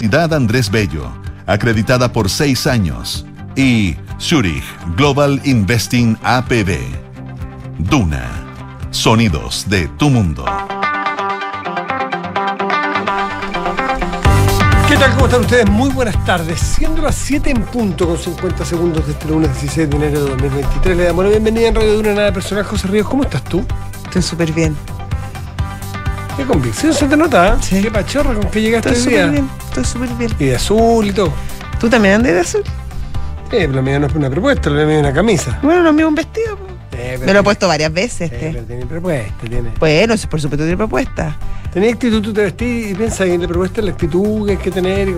Universidad Andrés Bello, acreditada por seis años. Y Zurich Global Investing APB. Duna. Sonidos de tu mundo. ¿Qué tal? ¿Cómo están ustedes? Muy buenas tardes. Siendo las 7 en punto con 50 segundos de este lunes 16 de enero de 2023, le damos la bienvenida en Radio Duna Nada Personal. José Ríos, ¿cómo estás tú? Estoy súper bien. Qué convicción se te nota, ¿eh? Sí. Qué pachorra con que llegaste Estoy súper bien. Estoy súper bien. Y de azul y todo. ¿Tú también andas de azul? Eh, pero mía no es una propuesta, la mía es una camisa. Bueno, lo mío un vestido. Eh, pero- Me lo he puesto varias veces. Eh, pero tiene propuesta, tiene. Bueno, por supuesto tiene propuesta. Tenés actitud, tú te vestís y piensas en la propuesta, la actitud que hay que tener y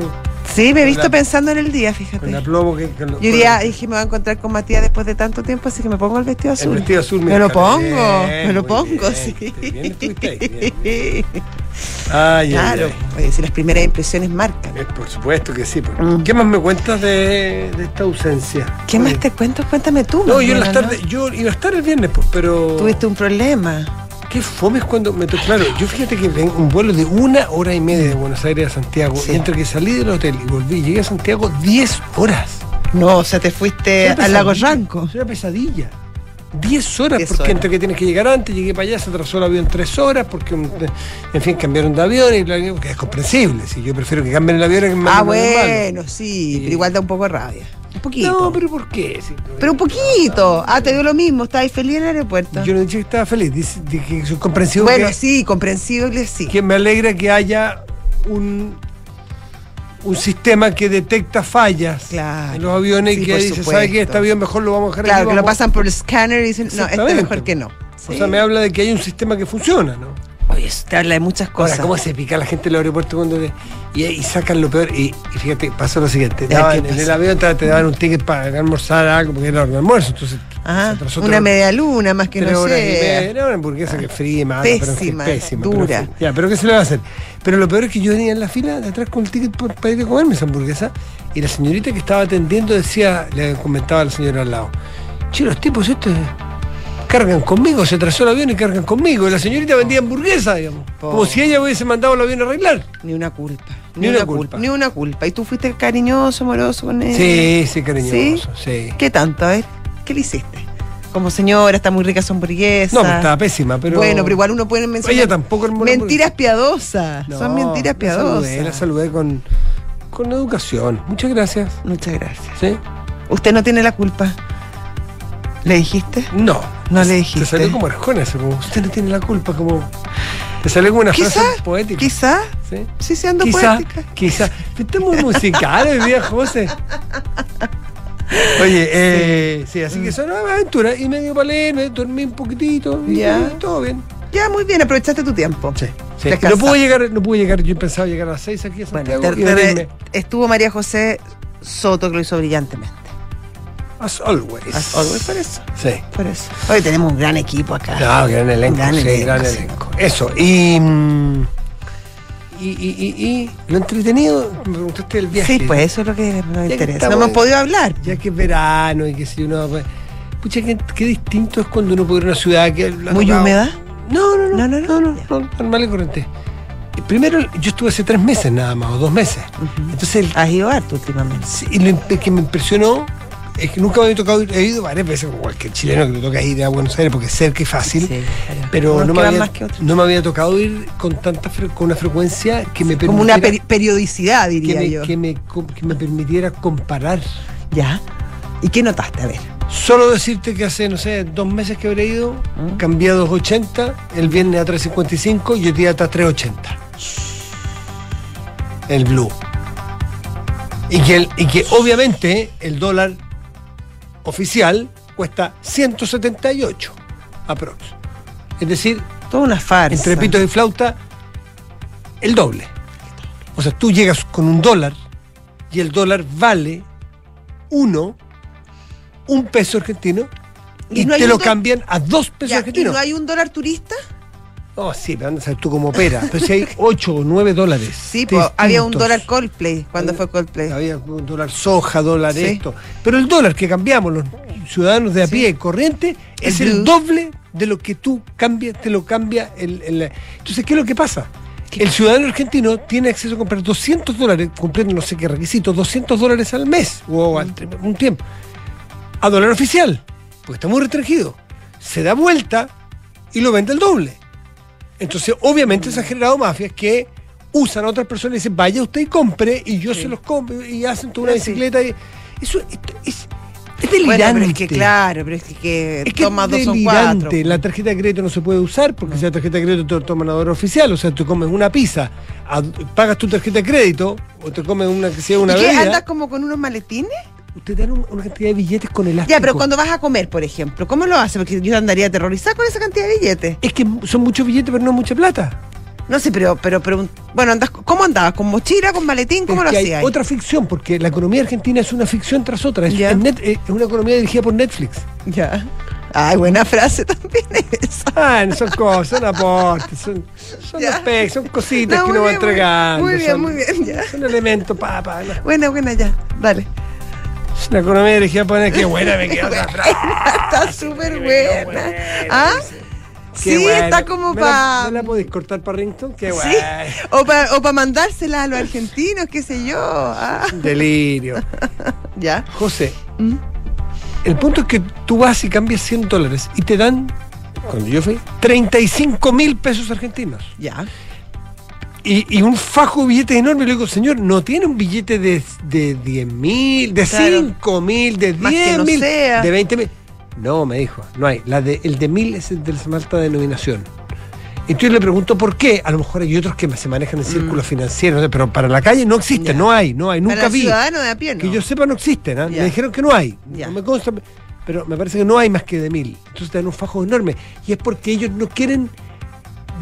Sí, me he Con visto la- pensando en el día, con fíjate. el aplomo que. con Yo día dije, me voy a encontrar con Matías después de tanto tiempo, así que me pongo el vestido azul. El vestido azul, Me mira, lo bien, pongo, me lo pongo, bien, sí. bien bien, bien. Ay, ay, Claro, ay. oye, si las primeras impresiones marcan. Eh, por supuesto que sí. pues. Mm. ¿Qué más me cuentas de, de esta ausencia? ¿Qué Oye, más te cuento? Cuéntame tú. No, yo en las bien, ¿no? tardes, yo iba a estar el viernes, pues, pero. Tuviste un problema. Qué fome es cuando me. Claro, yo fíjate que ven un vuelo de una hora y media de Buenos Aires a Santiago. Sí. Y entre que salí del hotel y volví, llegué a Santiago 10 horas. No, o sea, te fuiste al lago Ranco. Es una pesadilla. 10 horas, 10 porque horas. entre que tienes que llegar antes, llegué para allá, se atrasó el avión 3 horas, porque, un- en fin, cambiaron de avión y que es comprensible. Si yo prefiero que cambien el avión que Ah, bueno, sí, Y- pero igual da un poco de rabia. Un poquito. No, pero ¿por qué? Pero un poquito. Ah, te dio lo mismo. Estabas feliz en el aeropuerto. Yo no dije que estaba feliz, dije, dije que comprensivo. bueno, que, sí, comprensible, sí. que me alegra que haya un, un sistema que detecta fallas Claro. en los aviones Sí, y que dice, ¿sabe supuesto. qué? Este avión mejor lo vamos a dejar Claro, aquí, que lo vamos". pasan por el scanner y dicen, no, este mejor que no. O sea, me habla de que hay un sistema que funciona, ¿no? Oye, eso te habla de muchas cosas. Ahora, ¿cómo se pica la gente en el aeropuerto cuando y, y sacan lo peor? Y, y fíjate, pasó lo siguiente. te Ya, daban- ¿qué en el avión te, daban un ticket para almorzar algo, porque era de almuerzo, entonces Ajá, una media luna, más que tres no sé. Era una hamburguesa que fría y mala, pero Pésima, pésima. pero en dura. fin. ya, pero ¿qué se le va a hacer? Pero lo peor es que yo venía en la fila de atrás con el ticket por- para ir a comerme esa hamburguesa y la señorita que estaba atendiendo decía, le comentaba a la señora al lado, che, los tipos estos cargan conmigo, se atrasó el avión y cargan conmigo. Y la señorita vendía hamburguesa, digamos. Como Po. si ella hubiese mandado el avión a arreglar. Ni una culpa. Ni una culpa. Ni una culpa. ¿Y tú fuiste cariñoso, amoroso con él? Sí, sí, cariñoso, sí. ¿Qué tanto? A ver, ¿qué le hiciste? Como señora, está muy rica su hamburguesa. No, estaba pésima, pero. Bueno, pero igual uno puede mencionar. Ella tampoco Mentiras piadosas. No, Son mentiras La piadosas. saludé, la saludé con, con educación. Muchas gracias. Muchas gracias. ¿Sí? Usted no tiene la culpa. ¿Le dijiste? No. No le Te dijiste. salió como arjona eso, como usted no tiene la culpa, como. Te salió como una Quizá, frase poética. quizá, ¿Sí? sí, sí ando Quizá, poética. quizá. Estamos musicales día, José. Oye, eh, sí, así que son aventuras. Y medio para leer, me dormí un poquitito. Y Ya. todo bien. Ya, muy bien, aprovechaste tu tiempo. Sí, sí. No pude llegar, no pude llegar, yo pensaba llegar a las 6 aquí a Bueno, Santiago te- y te- venirme. estuvo María José Soto que lo hizo brillantemente. As always. As always, por eso. Sí. Por eso. Hoy tenemos un gran equipo acá. No, gran elenco, Gran sí, elenco, gran sí. elenco. Eso, y, mm, y, y, y, y lo entretenido, me preguntaste del viaje. Sí, pues eso es lo que nos que interesa. estamos- No hemos podido hablar. Ya que es verano y que si uno... pues, Pucha, qué, qué distinto es cuando uno puede ir a una ciudad que... ¿Muy tocado- húmeda? No, no, no, No, no, no, no, no, no, no, normal y corriente. Primero, yo estuve hace tres meses nada más, o dos meses. Entonces, el Has ido harto últimamente. Sí, y lo que me impresionó es que nunca me había tocado ir, he ido varias veces como cualquier chileno que le toca ir a Buenos Aires porque es cerca y fácil, Sí, claro. pero no que me, había, que no me había tocado ir con tanta con una frecuencia que me Como una peri- periodicidad, que diría me, yo. que me que me permitiera comparar. Ya. ¿Y qué notaste? A ver. Solo decirte que hace, no sé, dos meses que habré ido, ¿Mm? cambié a 2.80, el viernes a 3.55 y hoy día está a 3.80. El blue. Y que, el- y que obviamente el dólar oficial cuesta 178 aprox. Es decir, Toda una farsa. entre pitos y flauta, el doble. O sea, tú llegas con un dólar y el dólar vale uno, un peso argentino, ¿Y y, no hay te lo do- cambian a dos pesos Ya, ¿Y argentinos. no hay un dólar turista? Oh, sí, pero andas a tú cómo opera. Pero si hay 8 o 9 dólares. Sí, pues había un dólar Coldplay cuando fue Coldplay. Había un dólar soja, dólar Sí. esto. Pero el dólar que cambiamos los ciudadanos de a Sí. pie corriente es El doble de lo que tú cambias, te lo cambia el, el- Entonces, ¿qué es lo que pasa? El ciudadano argentino tiene acceso a comprar 200 dólares, cumpliendo no sé qué requisitos, 200 dólares al mes o al un tiempo, a dólar oficial, porque está muy restringido. Se da vuelta y lo vende el doble. Entonces, obviamente, se han generado mafias que usan a otras personas y dicen, vaya usted y compre, y yo Sí. se los compro, y hacen toda una bicicleta. Y, eso es, es, Bueno, delirante. pero es que claro, pero es que, Es que toma es dos delirante. cuatro. La tarjeta de crédito no se puede usar porque si la tarjeta de crédito te toma una hora oficial. O sea, tú comes una pizza, a- pagas tu tarjeta de crédito o te comes una que sea una ¿Y qué? bebida. ¿Andas como con unos maletines? Usted dan un- una cantidad de billetes con elástico. Ya, pero cuando vas a comer, por ejemplo, ¿cómo lo haces? Porque yo andaría aterrorizada con esa cantidad de billetes. Es que son muchos billetes, pero no es mucha plata. No sé, pero, pero, pero bueno, andas, ¿cómo andabas? ¿Con mochila, con maletín? ¿Cómo lo hacías? otra ficción, porque la economía argentina es una ficción tras otra. Es, Ya. es net- eh, es una economía dirigida por Netflix. Ya. Ay, buena frase también esa. Ah, no son cosas, son aportes, son, son, aspectos, son cositas No, que uno va entregando. muy bien, son- muy bien, ya. Son elementos, papá. no. Buena, buena, ya. Dale. Es una economía dirigida por. Qué buena me quedó frase. Está súper buena. ¿Ah? Qué Sí, bueno. está como ¿Me la- para. ¿Me la podéis cortar para Rington? Qué Sí. bueno. O para o pa mandársela a los argentinos, qué sé yo. Ah, Delirio. ya. José, ¿Mm? el punto es que tú vas y cambias 100 dólares y te dan, cuando yo fui, 35 mil pesos argentinos. Ya. Y, y un fajo de billetes enorme. Le digo, señor, no tiene un billete de, de 10 mil, de Claro. 5 mil, de Más que 10 no mil, sea. de 20 mil. No, me dijo, no hay. La de, el de mil es el de la alta denominación. Entonces le pregunto por qué. A lo mejor hay otros que se manejan en círculos financieros, no sé, pero para la calle no existe, Mm. Ya. no hay, no hay, nunca Para el vi. ciudadano de a pie, ¿no? Que yo sepa no existen, ¿ah? Ya. me dijeron que no hay. No me consta, pero me parece que no hay más que de mil. Entonces dan un fajo enorme. Y es porque ellos no quieren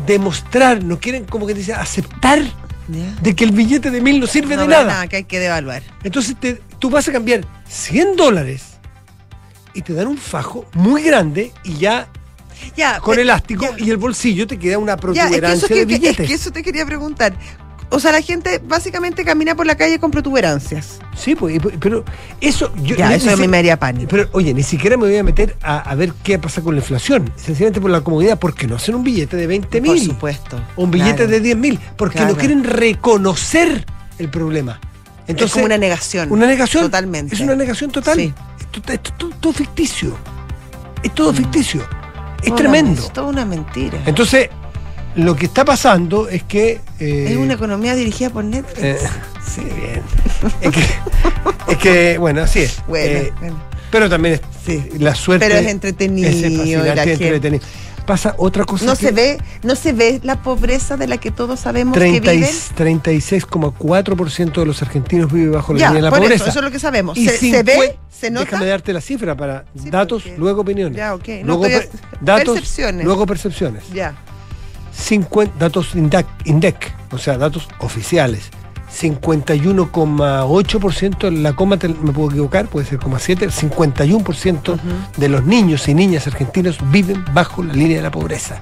demostrar, no quieren, como que dice, aceptar de que el billete de mil no sirve No de vale nada. que hay que devaluar. Entonces te- tú vas a cambiar 100 dólares y te dan un fajo muy grande y ya Ya. con elástico ya. y el bolsillo te queda una Ya, es que, eso protuberancia que- de es billetes. que eso te quería preguntar. O sea, la gente básicamente camina por la calle con protuberancias. Sí, pues, pero eso yo Ya, eso a mí me haría pánico. Pero oye, ni siquiera me voy a meter a, a ver qué pasa con la inflación. Sencillamente por la comodidad, porque no hacen un billete de 20 Por mil supuesto. o un billete Claro. de 10 mil, porque Claro. no quieren reconocer el problema. Entonces, es como una negación. Una negación. Totalmente. Es una negación total. Sí. Esto, esto- todo, ficticio. Es todo ficticio. Es tremendo. Es toda una mentira. Entonces, lo que está pasando es que. eh, es una economía dirigida por Netflix. eh, sí, bien. es, que, es que, bueno, así es. bueno, Eh, bueno. pero también es, Sí. la suerte. Pero es entretenido es fascinante, entretenido. Pasa otra cosa. No que se ve, no se ve la pobreza de la que todos sabemos que 30 y- viven. 36,4% de los argentinos vive bajo la Ya, línea de la por pobreza. eso, eso es lo que sabemos. Y Se, ve, se nota. Déjame darte la cifra para Sí, datos, porque- luego opiniones. Ya, ok. No, Luego datos, percepciones. luego percepciones. Ya. 50 datos INDEC, INDEC, o sea, datos oficiales. 51,8%, la coma te- me puedo equivocar, puede ser 0,7, 51% de los niños y niñas argentinos viven bajo la línea de la pobreza.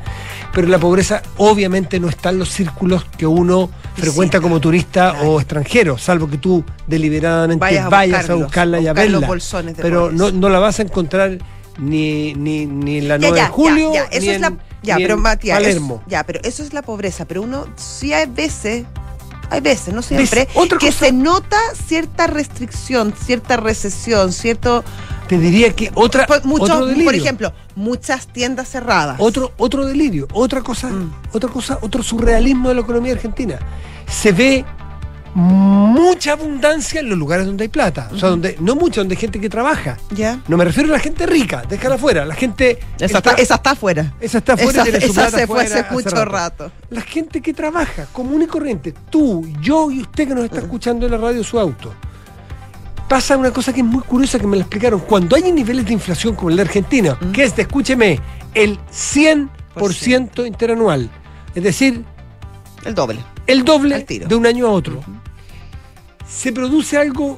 Pero la pobreza obviamente no está en los círculos que uno frecuenta Sí, como turista claro. o extranjero, salvo que tú deliberadamente Vayas vayas, a buscarla y a verla. Pero no, no la vas a encontrar ni, ni, ni en la Ya, 9 ya, de julio, ya, ya, eso ni es en, la. Ya, pero Matías. es- Palermo. ya, pero eso es la pobreza. Pero uno sí hay veces. Hay veces, no siempre, Otra que cosa- se nota cierta restricción, cierta recesión, cierto. Te diría que otra, Por, mucho- otro delirio. por ejemplo, muchas tiendas cerradas. Otro, otro delirio, otra cosa, Mm. otra cosa, otro surrealismo de la economía argentina. Se ve mucha abundancia en los lugares donde hay plata. O sea, donde, no mucha, donde hay gente que trabaja. Ya. No me refiero a la gente rica, déjala afuera. La gente. Esa está, esa está afuera. esa está afuera esa- tiene su esa plata se fue hace mucho rato. La gente que trabaja, común y corriente, tú, yo y usted que nos está escuchando en la radio su auto. Pasa una cosa que es muy curiosa que me la explicaron. Cuando hay niveles de inflación como el de Argentina, que es, de, escúcheme, el 100% interanual, es decir, El doble. el doble de un año a otro, se produce algo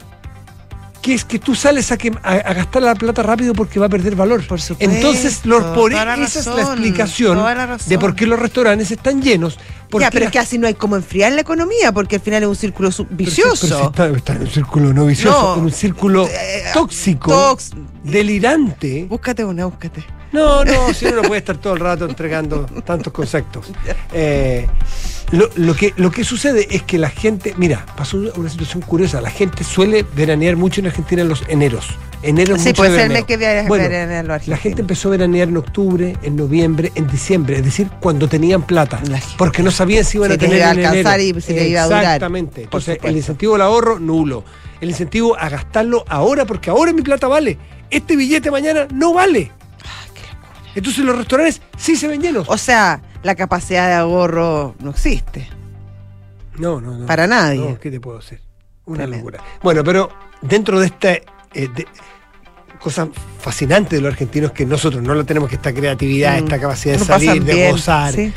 que es que tú sales a, que, a, a gastar la plata rápido porque va a perder valor. Por supuesto, Entonces, los, por, esa es la explicación la de por qué los restaurantes están llenos. Porque ya, pero es que así no hay como enfriar la economía, porque al final es un círculo pero vicioso. pero está, está en un círculo no vicioso, No. en un círculo Eh, tóxico, delirante. Búscate una, búscate. No, no, si uno no puede estar todo el rato entregando tantos conceptos. Eh, Lo, lo que, lo que sucede es que la gente, mira, pasó una, situación curiosa. La gente suele veranear mucho en Argentina en los eneros. Enero Sí, mucho puede de ser el que Bueno, La gente empezó a veranear en octubre, en noviembre, en diciembre, es decir, cuando tenían plata, porque no sabían si iban a tener iba a en alcanzar enero. y si les iba a durar. Exactamente. Entonces, el incentivo al ahorro, nulo. El incentivo a gastarlo ahora, porque ahora mi plata vale. Este billete mañana no vale. Entonces los restaurantes sí se ven llenos. O sea, la capacidad de ahorro no existe. No, no, no. Para nadie. No, ¿qué te puedo hacer? Una Tremendo. locura. Bueno, pero dentro de esta eh, de- cosa fascinante de los argentinos que nosotros no lo tenemos, que esta creatividad, Mm. esta capacidad de salir, de bien, gozar. sí.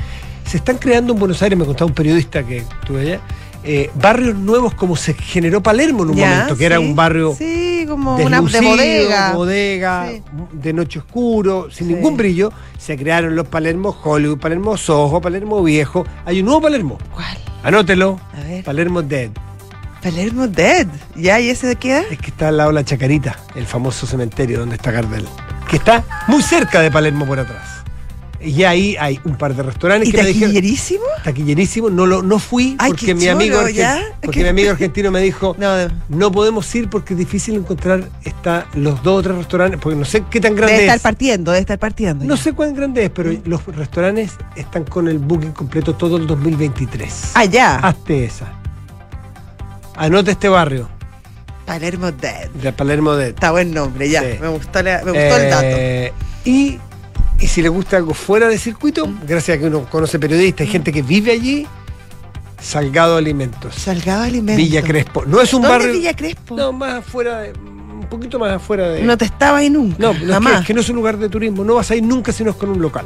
Se están creando en Buenos Aires, me contaba un periodista que estuve allá, eh, barrios nuevos como se generó Palermo en un Ya, momento, que era un barrio Sí, como una de bodega. bodega, Sí. de noche oscuro, sin Sí. ningún brillo. Se crearon los Palermo Hollywood, Palermo Soho, Palermo Viejo. Hay un nuevo Palermo. ¿Cuál? Anótelo. A ver. Palermo Dead. Palermo Dead. ¿Ya? ¿Y ese de qué edad? Es que está al lado de la Chacarita, el famoso cementerio donde está Gardel. Que está muy cerca de Palermo por atrás. Y ahí hay un par de restaurantes ¿Y que me dijeron. taquillerísimo? Taquillerísimo. No, lo, no fui Ay, porque mi amigo, porque ¿Qué? mi amigo argentino me dijo. No, No podemos ir porque es difícil encontrar está, los dos o tres restaurantes, porque no sé qué tan grande debe estar es. partiendo, debe estar partiendo. No ya. sé cuán grande es, pero los restaurantes están con el booking completo todo el 2023. Ah, ya. Hazte esa. Anota este barrio Palermo Dead. de Palermo de Está buen nombre, ya. Sí. Me gustó, la- me gustó el dato. Eh, Y, y si le gusta algo fuera de circuito, gracias a que uno conoce periodistas y gente que vive allí, Salgado Alimentos. Salgado Alimento. Villa Crespo. No es un ¿Dónde barrio. Villa Crespo? No, más afuera de. Un poquito más afuera de. No te estaba ahí nunca. No, no, es que, jamás. es que no es un lugar de turismo. No vas a ir nunca si no es con un local.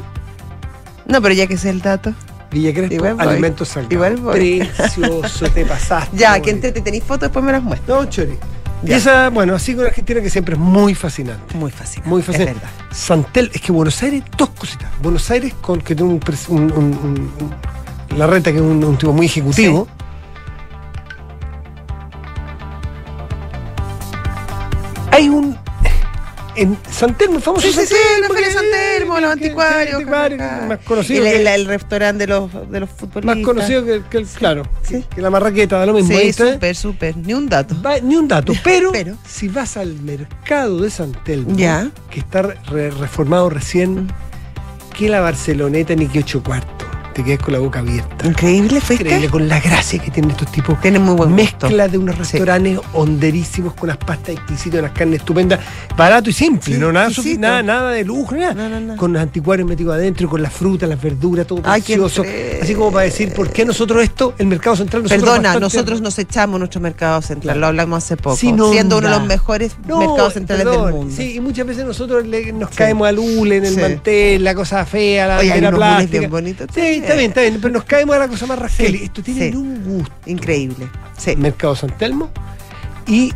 No, pero ya que sé el dato. Villa Crespo, Igual. Alimentos Salgado. Igual voy. Precioso, te pasaste. Ya, que entre te tenéis fotos, después me las muestras. No, Chori. Y Ya. esa, bueno, así con Argentina que siempre es muy fascinante. Muy fácil. Muy fácil. Es verdad. Santel, es que Buenos Aires, dos cositas. Buenos Aires, con que tiene un, un- un- la reta que es un, un tipo muy ejecutivo. Hay un. En Santel, muy famoso Sí, sí, sí, San Telmo, los anticuarios. más conocido. El, que- el- el restaurante de los, de los futbolistas. más conocido que, que el, claro, que, que la marraqueta, da lo mismo. Sí, súper, súper. Ni un dato. Va- ni un dato, pero, Pero. si vas al mercado de San Telmo, Ya. que está re- reformado recién, que la Barceloneta ni que ocho cuartos. Te quedas con la boca abierta. Increíble, fuiste. Increíble, con la gracia que tienen estos tipos. Tienen muy buen gusto. Mezcla de unos Sí. restaurantes honderísimos con unas pastas exquisitas, unas carnes estupendas, barato y simple, Sí, no nada, nada, nada de lujo, nada. No, no, no. Con los anticuarios metidos adentro, con las frutas, las verduras, todo Ay, precioso. Así como para decir, ¿por qué nosotros esto, el mercado central, nosotros Perdona, bastante- nosotros nos echamos nuestro mercado central, lo hablamos hace poco, siendo uno de los mejores mercados centrales perdón, del mundo. Sí, y muchas veces nosotros le- nos Sí. caemos al hule en el Sí. mantel, la cosa fea, la Oye, hay unos plástica. bien bonitos Sí. Está bien, está bien, pero nos caemos a la cosa más rasquel. Sí, Esto tiene sí. un gusto. Increíble. Sí. Mercado San Telmo y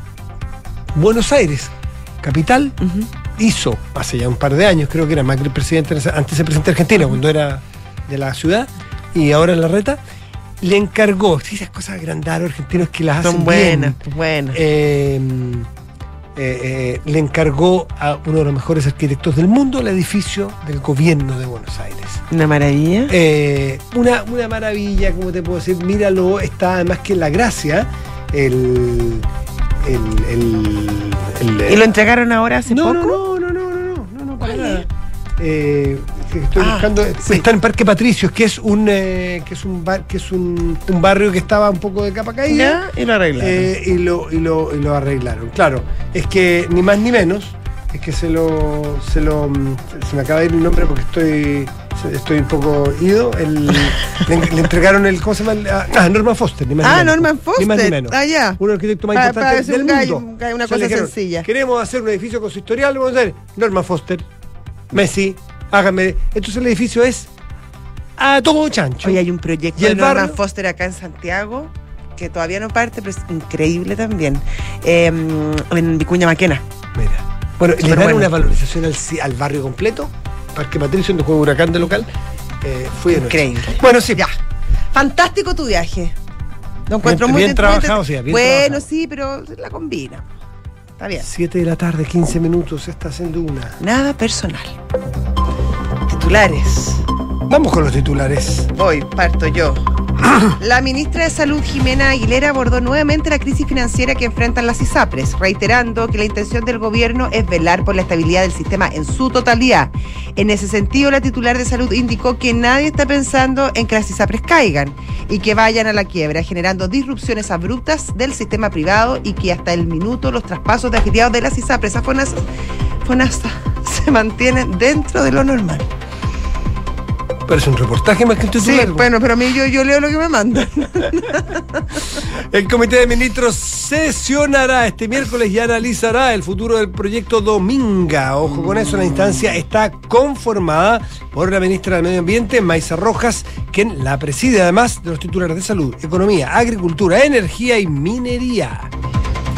Buenos Aires, capital, hizo hace ya un par de años, creo que era Macri presidente, antes de presidente de Argentina, cuando era de la ciudad y ahora en la reta, le encargó, sí, esas cosas agrandadas los argentinos que las hacen Son bien. buenas, pues buenas. Eh, eh, eh, le encargó a uno de los mejores arquitectos del mundo el edificio del gobierno de Buenos Aires. Una maravilla. Eh, una, una maravilla, como te puedo decir, míralo, está además que la gracia, el... el, el- el- ¿Y lo entregaron ahora hace no, poco? no, no, no, no, no, no, no, para ¿Cuál nada. es? Eh, estoy Ah, buscando, sí. está en Parque Patricios, que es un eh, que es un bar- que es un, un barrio que estaba un poco de capa caída. Ya, y lo arreglaron. Eh, y, lo, y, lo, y lo arreglaron. Claro, es que ni más ni menos, es que se lo, se lo mm, se me acaba de ir el nombre porque estoy estoy un poco ido. El, le, le entregaron el, ¿cómo se llama? Ah, Norman Foster, ni más ni ah, menos. Norman Foster. Ni más ni menos. Ah, ya. Uno de los arquitectos más Para- importantes para decir del un mundo. un gallo, una O sea, cosa dijeron, sencilla. Queremos hacer un edificio con su historial, vamos a hacer Norman Foster, Messi, hágame. Entonces el edificio es a todo chancho. Hoy hay un proyecto ¿Y el de Norman barrio? Foster acá en Santiago que todavía no parte, pero es increíble también. Eh, en Vicuña Maquena. Mira. Bueno, le dan bueno. una valorización al, al barrio completo. Parque Patricio, donde juega Huracán de local. Eh, fui de noche. Increíble. Bueno, sí. Ya. Fantástico tu viaje. Lo encuentro Bien- muy bien trabajado, sí, bien Bueno, trabajado. sí, pero la combina. Está bien. 7 de la tarde, 15 minutos, estás en Duna. Nada personal. Titulares. Vamos con los titulares. Voy, parto yo. La ministra de Salud, Jimena Aguilera, abordó nuevamente la crisis financiera que enfrentan las ISAPRES, reiterando que la intención del gobierno es velar por la estabilidad del sistema en su totalidad. En ese sentido, la titular de salud indicó que nadie está pensando en que las ISAPRES caigan y que vayan a la quiebra, generando disrupciones abruptas del sistema privado y que hasta el minuto los traspasos de afiliados de las ISAPRES a FONASA, FONASA se mantienen dentro de lo normal. Es un reportaje más que un Sí, titular. bueno, pero a mí yo, yo leo lo que me mandan. El Comité de Ministros sesionará este miércoles y analizará el futuro del proyecto Dominga. Ojo con eso, la instancia está conformada por la ministra del Medio Ambiente, Maisa Rojas, quien la preside además de los titulares de Salud, Economía, Agricultura, Energía y Minería.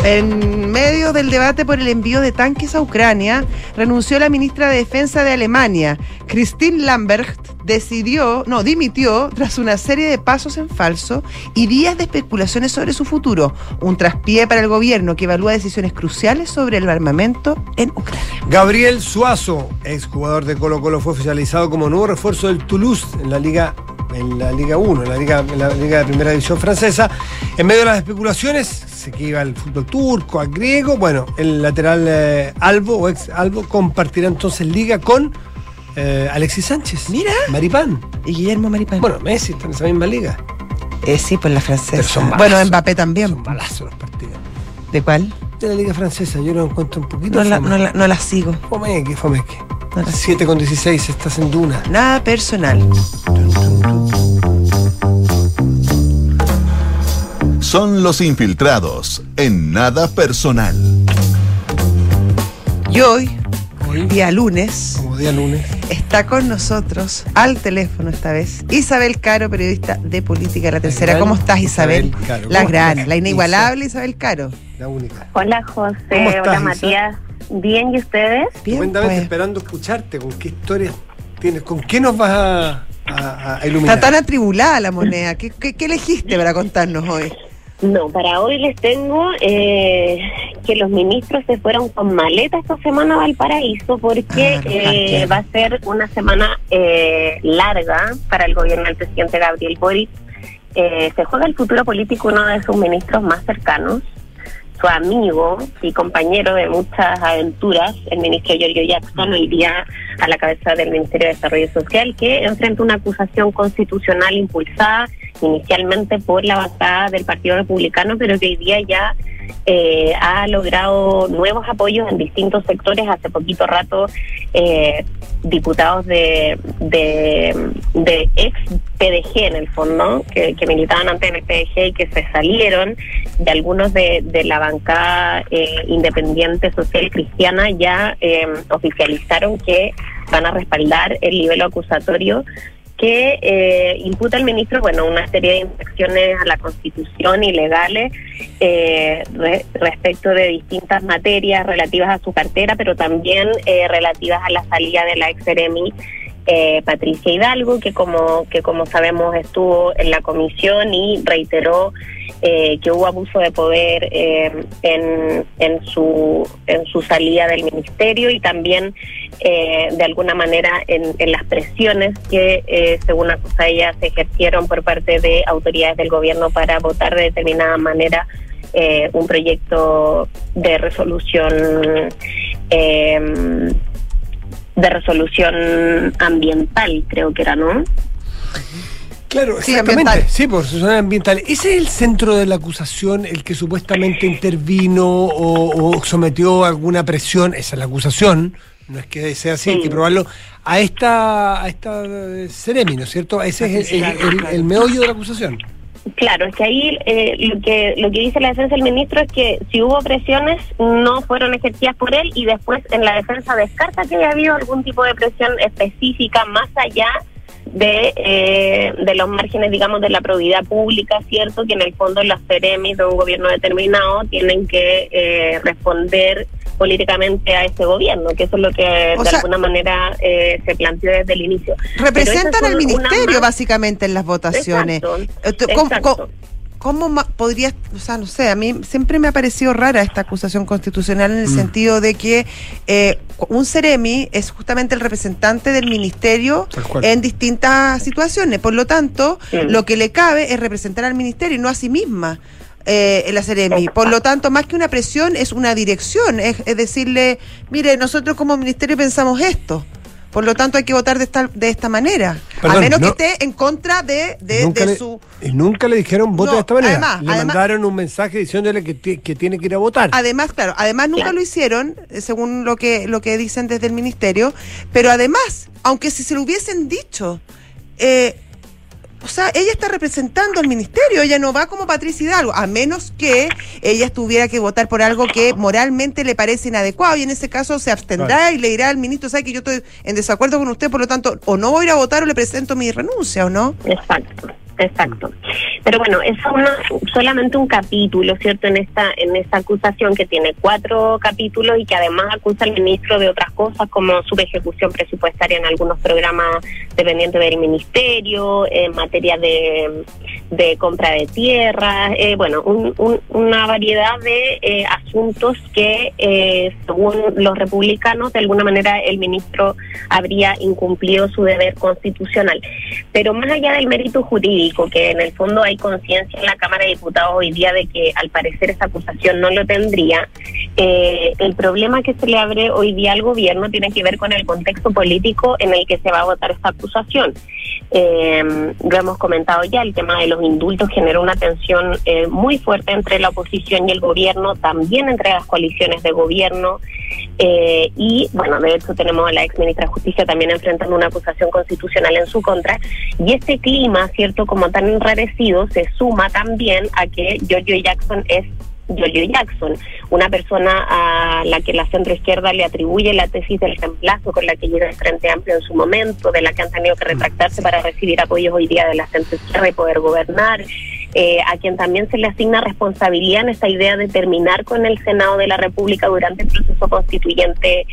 En medio del debate por el envío de tanques a Ucrania, renunció la ministra de Defensa de Alemania. Christine Lambert decidió, no, dimitió tras una serie de pasos en falso y días de especulaciones sobre su futuro. Un traspié para el gobierno que evalúa decisiones cruciales sobre el armamento en Ucrania. Gabriel Suazo, exjugador de Colo Colo, fue oficializado como nuevo refuerzo del Toulouse en la Liga en la Liga 1, en la Liga, en la Liga de Primera División Francesa. En medio de las especulaciones, se que iba al fútbol turco, al griego, bueno, el lateral eh, Albo o ex Albo compartirá entonces liga con eh, Alexis Sánchez. Mira. Maripán. Y Guillermo Maripán. Bueno, Messi está en esa misma liga. Eh, sí, pues la francesa. Pero son bueno, balazos. Mbappé también. Son balazos los partidos. ¿De cuál? De la Liga Francesa, yo lo encuentro un poquito. No la, no la- no la sigo. Fomeque, fomeque. No la sigo. 7 con 16, estás en Duna. Nada personal. Son los infiltrados en nada personal. Y hoy, Hoy, día lunes, como día lunes. está con nosotros, al teléfono esta vez, Isabel Caro, periodista de Política de la Tercera. gran ¿Cómo estás, Isabel? Isabel Caro. La ¿Cómo gran, estás, la inigualable Isabel Caro. La única. Hola José, ¿Cómo estás, hola? Matías. Bien, ¿y ustedes? Bien, Tremendamente pues. esperando escucharte. ¿Con qué historias tienes? ¿Con qué nos vas a, a- a iluminar? Está tan atribulada la moneda. ¿Qué, qué, qué elegiste para contarnos hoy? No, para hoy les tengo eh, que los ministros se fueron con maleta esta semana a Valparaíso porque Ah, eh, va a ser una semana eh, larga para el gobierno del presidente Gabriel Boric. Eh, se juega el futuro político uno de sus ministros más cercanos, su amigo y compañero de muchas aventuras, el ministro Giorgio Jackson, hoy día a la cabeza del Ministerio de Desarrollo Social, que enfrenta una acusación constitucional impulsada inicialmente por la bancada del Partido Republicano, pero que hoy día ya eh, ha logrado nuevos apoyos en distintos sectores. Hace poquito rato, eh, diputados de, de, de ex PDG en el fondo, que, que militaban antes en el PDG y que se salieron, y algunos de, de la bancada eh, independiente social cristiana ya eh, oficializaron que van a respaldar el nivel acusatorio que eh, imputa al ministro, bueno, una serie de infracciones a la Constitución ilegales eh, re- respecto de distintas materias relativas a su cartera, pero también eh, relativas a la salida de la ex eh, Patricia Hidalgo, que como que como sabemos estuvo en la comisión y reiteró eh, que hubo abuso de poder eh, en, en su en su salida del ministerio y también eh, de alguna manera en, en las presiones que eh, según acusa ella se ejercieron por parte de autoridades del gobierno para votar de determinada manera un proyecto de resolución de resolución ambiental creo que era no Claro, exactamente. Sí, por su zona ambiental. ¿Ese es el centro de la acusación, el que supuestamente intervino o, o sometió a alguna presión? Esa es la acusación. No es que sea así, hay que probarlo. A esta, a esta eh, Ceremi, ¿no es cierto? Ese es el, el- el- el meollo de la acusación. Claro, es que ahí eh, lo que lo que dice la defensa del ministro es que si hubo presiones no fueron ejercidas por él y después en la defensa descarta que haya habido algún tipo de presión específica más allá de, eh, de los márgenes, digamos, de la probidad pública, ¿cierto? Que en el fondo las CEREMIS de un gobierno determinado tienen que eh, responder políticamente a ese gobierno, que eso es lo que O de sea- alguna manera eh, se planteó desde el inicio. Representan al ministerio más- básicamente en las votaciones. Exacto, Eh, ¿Cómo, exacto. cómo- ¿cómo ma- podrías, o sea, no sé, a mí siempre me ha parecido rara esta acusación constitucional en el Mm. sentido de que eh, un Ceremi es justamente el representante del ministerio en distintas situaciones. Por lo tanto, Sí. lo que le cabe es representar al ministerio y no a sí misma. Eh, en la Ceremi. Por lo tanto, más que una presión, es una dirección. Es, es decirle, mire, nosotros como ministerio pensamos esto. Por lo tanto, hay que votar de esta, de esta manera. Perdón, a menos no- que esté en contra de, de, nunca, de le, su... y nunca le dijeron vote No, de esta manera. además, le además- mandaron un mensaje diciéndole que, que tiene que ir a votar. Además, claro, además nunca Claro. lo hicieron, eh, según lo que, lo que dicen desde el ministerio, pero además, aunque si se lo hubiesen dicho, eh, o sea, ella está representando al ministerio, ella no va como Patricia Hidalgo, a menos que ella tuviera que votar por algo que moralmente le parece inadecuado, y en ese caso se abstendrá Claro. y le dirá al ministro, sabe que yo estoy en desacuerdo con usted, por lo tanto, o no voy a ir a votar o le presento mi renuncia, ¿o no? Exacto, exacto. Pero bueno, es una- solamente un capítulo, ¿cierto? En esta en esta acusación que tiene cuatro capítulos y que además acusa al ministro de otras cosas como subejecución presupuestaria en algunos programas dependientes del ministerio, en materia de, de compra de tierras, eh, bueno, un- una variedad de eh, asuntos que eh, según los republicanos de alguna manera el ministro habría incumplido su deber constitucional. Pero más allá del mérito jurídico, que en el fondo hay conciencia en la Cámara de Diputados hoy día de que al parecer esa acusación no lo tendría, eh, el problema que se le abre hoy día al gobierno tiene que ver con el contexto político en el que se va a votar esta acusación. Eh, lo hemos comentado ya, el tema de los indultos generó una tensión eh, muy fuerte entre la oposición y el gobierno, también entre las coaliciones de gobierno. eh, y bueno, de hecho tenemos a la ex ministra de Justicia también enfrentando una acusación constitucional en su contra. Y este clima, cierto, como tan enrarecido, se suma también a que Giorgio Jackson es Giorgio Jackson, una persona a la que la centroizquierda le atribuye la tesis del reemplazo con la que llega el Frente Amplio en su momento, de la que han tenido que retractarse para recibir apoyos hoy día de la centroizquierda y poder gobernar, eh, a quien también se le asigna responsabilidad en esta idea de terminar con el Senado de la República durante el proceso constituyente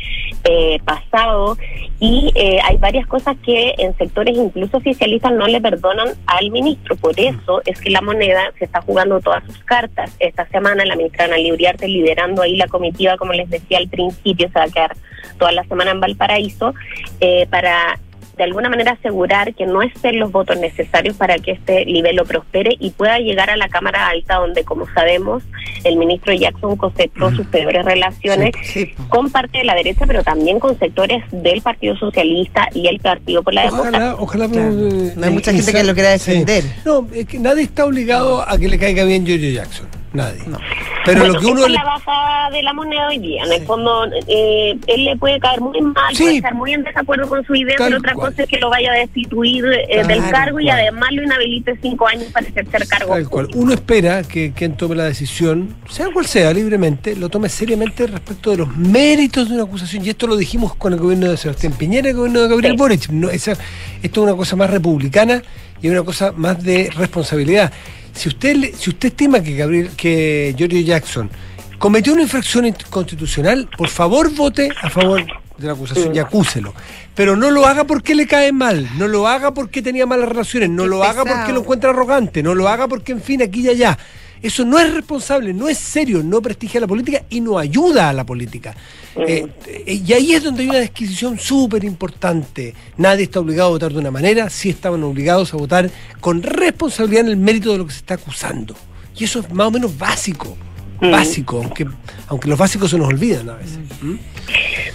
eh, pasado. Y eh, hay varias cosas que en sectores incluso oficialistas no le perdonan al ministro. Por eso es que la moneda se está jugando todas sus cartas. Esta semana la ministra Ana Liuriarte liderando ahí la comitiva, como les decía al principio, se va a quedar toda la semana en Valparaíso eh, para de alguna manera asegurar que no estén los votos necesarios para que este libelo prospere y pueda llegar a la Cámara Alta, donde, como sabemos, el ministro Jackson cosechó sus peores relaciones Sí. con parte de la derecha, pero también con sectores del Partido Socialista y el Partido por la Democracia. Ojalá, ojalá. Claro. eh, No hay mucha gente que lo quiera sí. defender. No, es que nadie está obligado a que le caiga bien Giorgio Jackson. Nadie. No. Pero Bueno, lo que uno es le- la bajada de la moneda hoy día. En Sí. el fondo, eh, él le puede caer muy mal, Sí. puede estar muy en desacuerdo con su idea, Tal pero otra cual. cosa es que lo vaya a destituir eh, del cargo y además lo inhabilite cinco años para ejercer cargo. Tal cual. Uno espera que quien tome la decisión, sea cual sea, libremente, lo tome seriamente respecto de los méritos de una acusación. Y esto lo dijimos con el gobierno de Sebastián Piñera y el gobierno de Gabriel Sí. Boric. No, esa- esto es una cosa más republicana y una cosa más de responsabilidad. Si usted, si usted estima que Gabriel, que Giorgio Jackson cometió una infracción constitucional, por favor vote a favor de la acusación y acúselo. Pero no lo haga porque le cae mal, no lo haga porque tenía malas relaciones, no Qué lo haga porque lo encuentra arrogante, no lo haga porque, en fin, aquí y allá. Eso no es responsable, no es serio, no prestigia la política y no ayuda a la política. Eh, eh, y ahí es donde hay una disquisición súper importante. Nadie está obligado a votar de una manera, sí estaban obligados a votar con responsabilidad en el mérito de lo que se está acusando. Y eso es más o menos básico, básico, aunque, aunque los básicos se nos olvidan a veces. ¿Mm?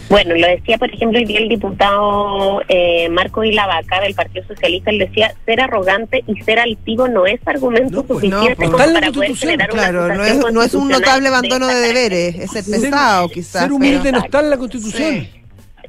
Bueno, lo decía, por ejemplo, hoy día el diputado eh, Marco Ilavaca del Partido Socialista, él decía, ser arrogante y ser altivo no es argumento No, pues, no, suficiente pues, como está en la para poder una Claro, no es, no es un notable abandono de deberes, es ser pesado quizás. Ser humilde pero- no está en la Constitución. Sí.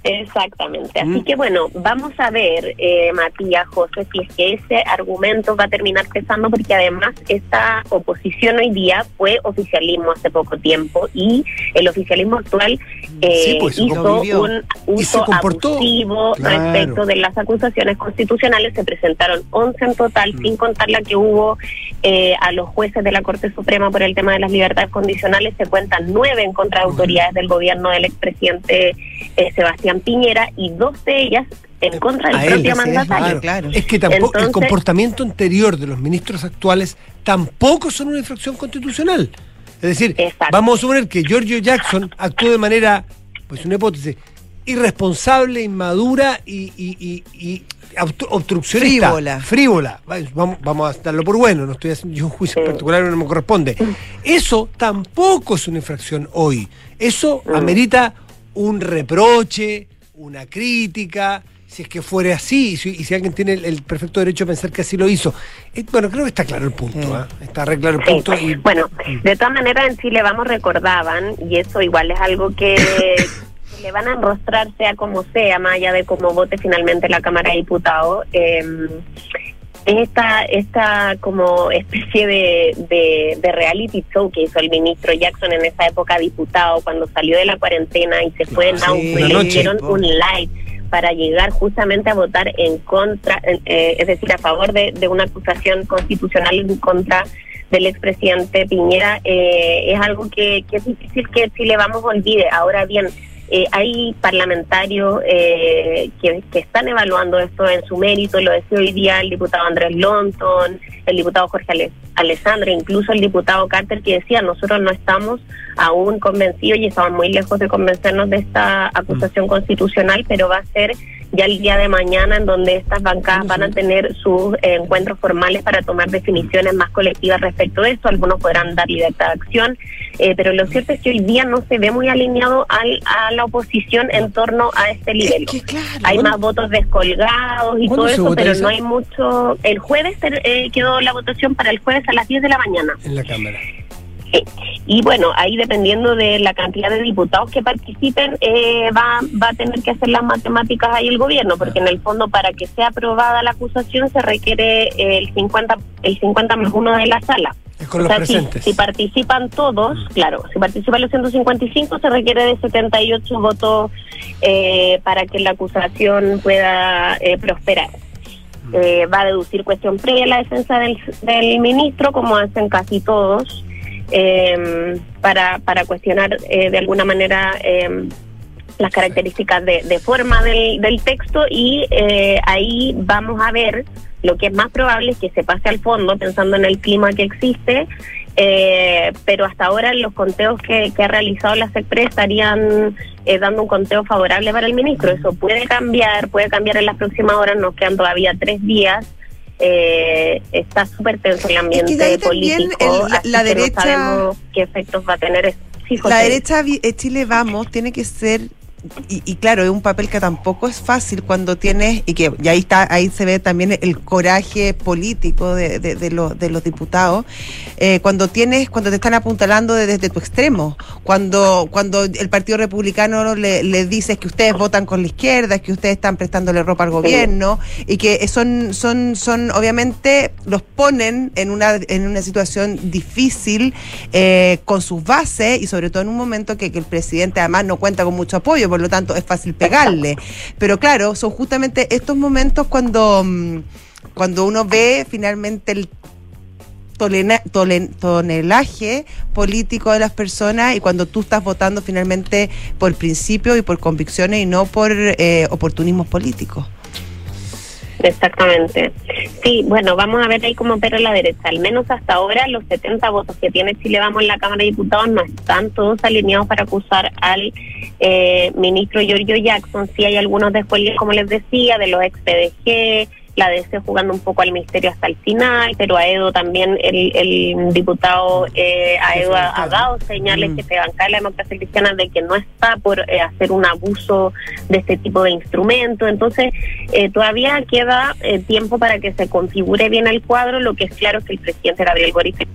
Exactamente. Así Mm. que bueno, vamos a ver, eh, Matías, José, si es que ese argumento va a terminar pesando, porque además esta oposición hoy día fue oficialismo hace poco tiempo y el oficialismo actual eh, Sí, pues, hizo un uso abusivo Claro. respecto de las acusaciones constitucionales. Se presentaron 11 en total, Mm. sin contar la que hubo eh, a los jueces de la Corte Suprema por el tema de las libertades condicionales. Se cuentan nueve en contra de autoridades del gobierno del expresidente eh, Sebastián Piñera y dos de ellas en contra del A él, propio es, mandatario. claro. Es que tampoco el comportamiento anterior de los ministros actuales tampoco son una infracción constitucional. Es decir, Exacto. vamos a suponer que Giorgio Jackson actuó de manera, pues una hipótesis, irresponsable, inmadura y, y- y- y obstru- obstruccionista. Frívola. Frívola. Vamos, vamos a darlo por bueno, no estoy haciendo yo un juicio Sí. particular, no me corresponde. Eso tampoco es una infracción hoy. Eso Mm. amerita un reproche, una crítica, si es que fuera así, y si, y si alguien tiene el, el perfecto derecho a pensar que así lo hizo. Eh, bueno, creo que está claro el punto, Sí. ¿ah? está re claro el Sí. punto. Y, Bueno, de todas maneras en Chile vamos recordaban, y eso igual es algo que le van a enrostrar sea como sea, más allá de cómo vote finalmente la Cámara de Diputados. eh, esta, esta como especie de, de, de reality show que hizo el ministro Jackson en esa época diputado cuando salió de la cuarentena y se fue en Sí, auto y le hicieron un live para llegar justamente a votar en contra, eh, es decir, a favor de, de una acusación constitucional en contra del expresidente Piñera, eh, es algo que, que es difícil que Chile vamos olvide. Ahora bien, eh, hay parlamentarios eh, que, que están evaluando esto en su mérito, lo decía hoy día el diputado Andrés Lonton, el diputado Jorge Ale- Alessandra, incluso el diputado Carter, que decía, nosotros no estamos aún convencidos y estamos muy lejos de convencernos de esta acusación constitucional, pero va a ser ya el día de mañana en donde estas bancadas van a tener sus eh, encuentros formales para tomar definiciones más colectivas respecto de esto. Algunos podrán dar libertad de acción, eh, pero lo cierto es que hoy día no se ve muy alineado al, a la oposición en torno a este nivel. Es que claro. Hay ¿Cuándo- más votos descolgados y ¿Cuándo todo eso, pero esa? no hay mucho. El jueves eh, quedó la votación para el jueves a las 10 de la mañana. en la Cámara. Sí. Y bueno, ahí dependiendo de la cantidad de diputados que participen, eh, va, va a tener que hacer las matemáticas ahí el gobierno, porque en el fondo para que sea aprobada la acusación se requiere el 50, el 50 más uno de la sala. Es con O sea, si, presentes. si participan todos, claro, si participan los 155 se requiere de 78 votos eh, para que la acusación pueda eh, prosperar. Eh, va a deducir cuestión previa la defensa del, del ministro, como hacen casi todos, eh, para, para cuestionar eh, de alguna manera eh, las características de, forma del, texto y eh, ahí vamos a ver lo que es más probable es que se pase al fondo pensando en el clima que existe, eh, pero hasta ahora los conteos que, que ha realizado la SECPRE estarían eh, dando un conteo favorable para el ministro. Eso puede cambiar, puede cambiar en las próximas horas, nos quedan todavía tres días. Eh, está súper tenso el ambiente ahí también político, el- la- la que no derecha- sabemos qué efectos va a tener eso. Sí. La derecha eh, Chile Vamos tiene que ser y, claro, es un papel que tampoco es fácil cuando tienes, y que y ahí está, ahí se ve también el coraje político de, de, de los, de los diputados, eh, cuando tienes, cuando te están apuntalando de- desde tu extremo, cuando, cuando el Partido Republicano le, le dices que ustedes votan con la izquierda, que ustedes están prestándole ropa al gobierno, y que son, son, son, obviamente, los ponen en una, en una situación difícil eh, con sus bases y sobre todo en un momento que, que el presidente además no cuenta con mucho apoyo, por lo tanto es fácil pegarle. Pero claro, son justamente estos momentos cuando, mm, cuando uno ve finalmente el tolena- tolen- tonelaje político de las personas y cuando tú estás votando finalmente por principios y por convicciones y no por eh, oportunismos políticos. Exactamente. Sí, bueno, vamos a ver ahí cómo opera la derecha. Al menos hasta ahora los 70 votos que tiene Chile Vamos en la Cámara de Diputados no están todos alineados para acusar al eh, ministro Giorgio Jackson. Sí hay algunos después, como les decía, de los ex-PDG, la DC jugando un poco al misterio hasta el final, pero a Edo también, el, el diputado eh, a Edo ha, ha dado señales Mm. que se banca de la democracia cristiana de que no está por eh, hacer un abuso de este tipo de instrumento. Entonces, eh, todavía queda eh, tiempo para que se configure bien el cuadro. Lo que es claro es que el presidente Gabriel Boric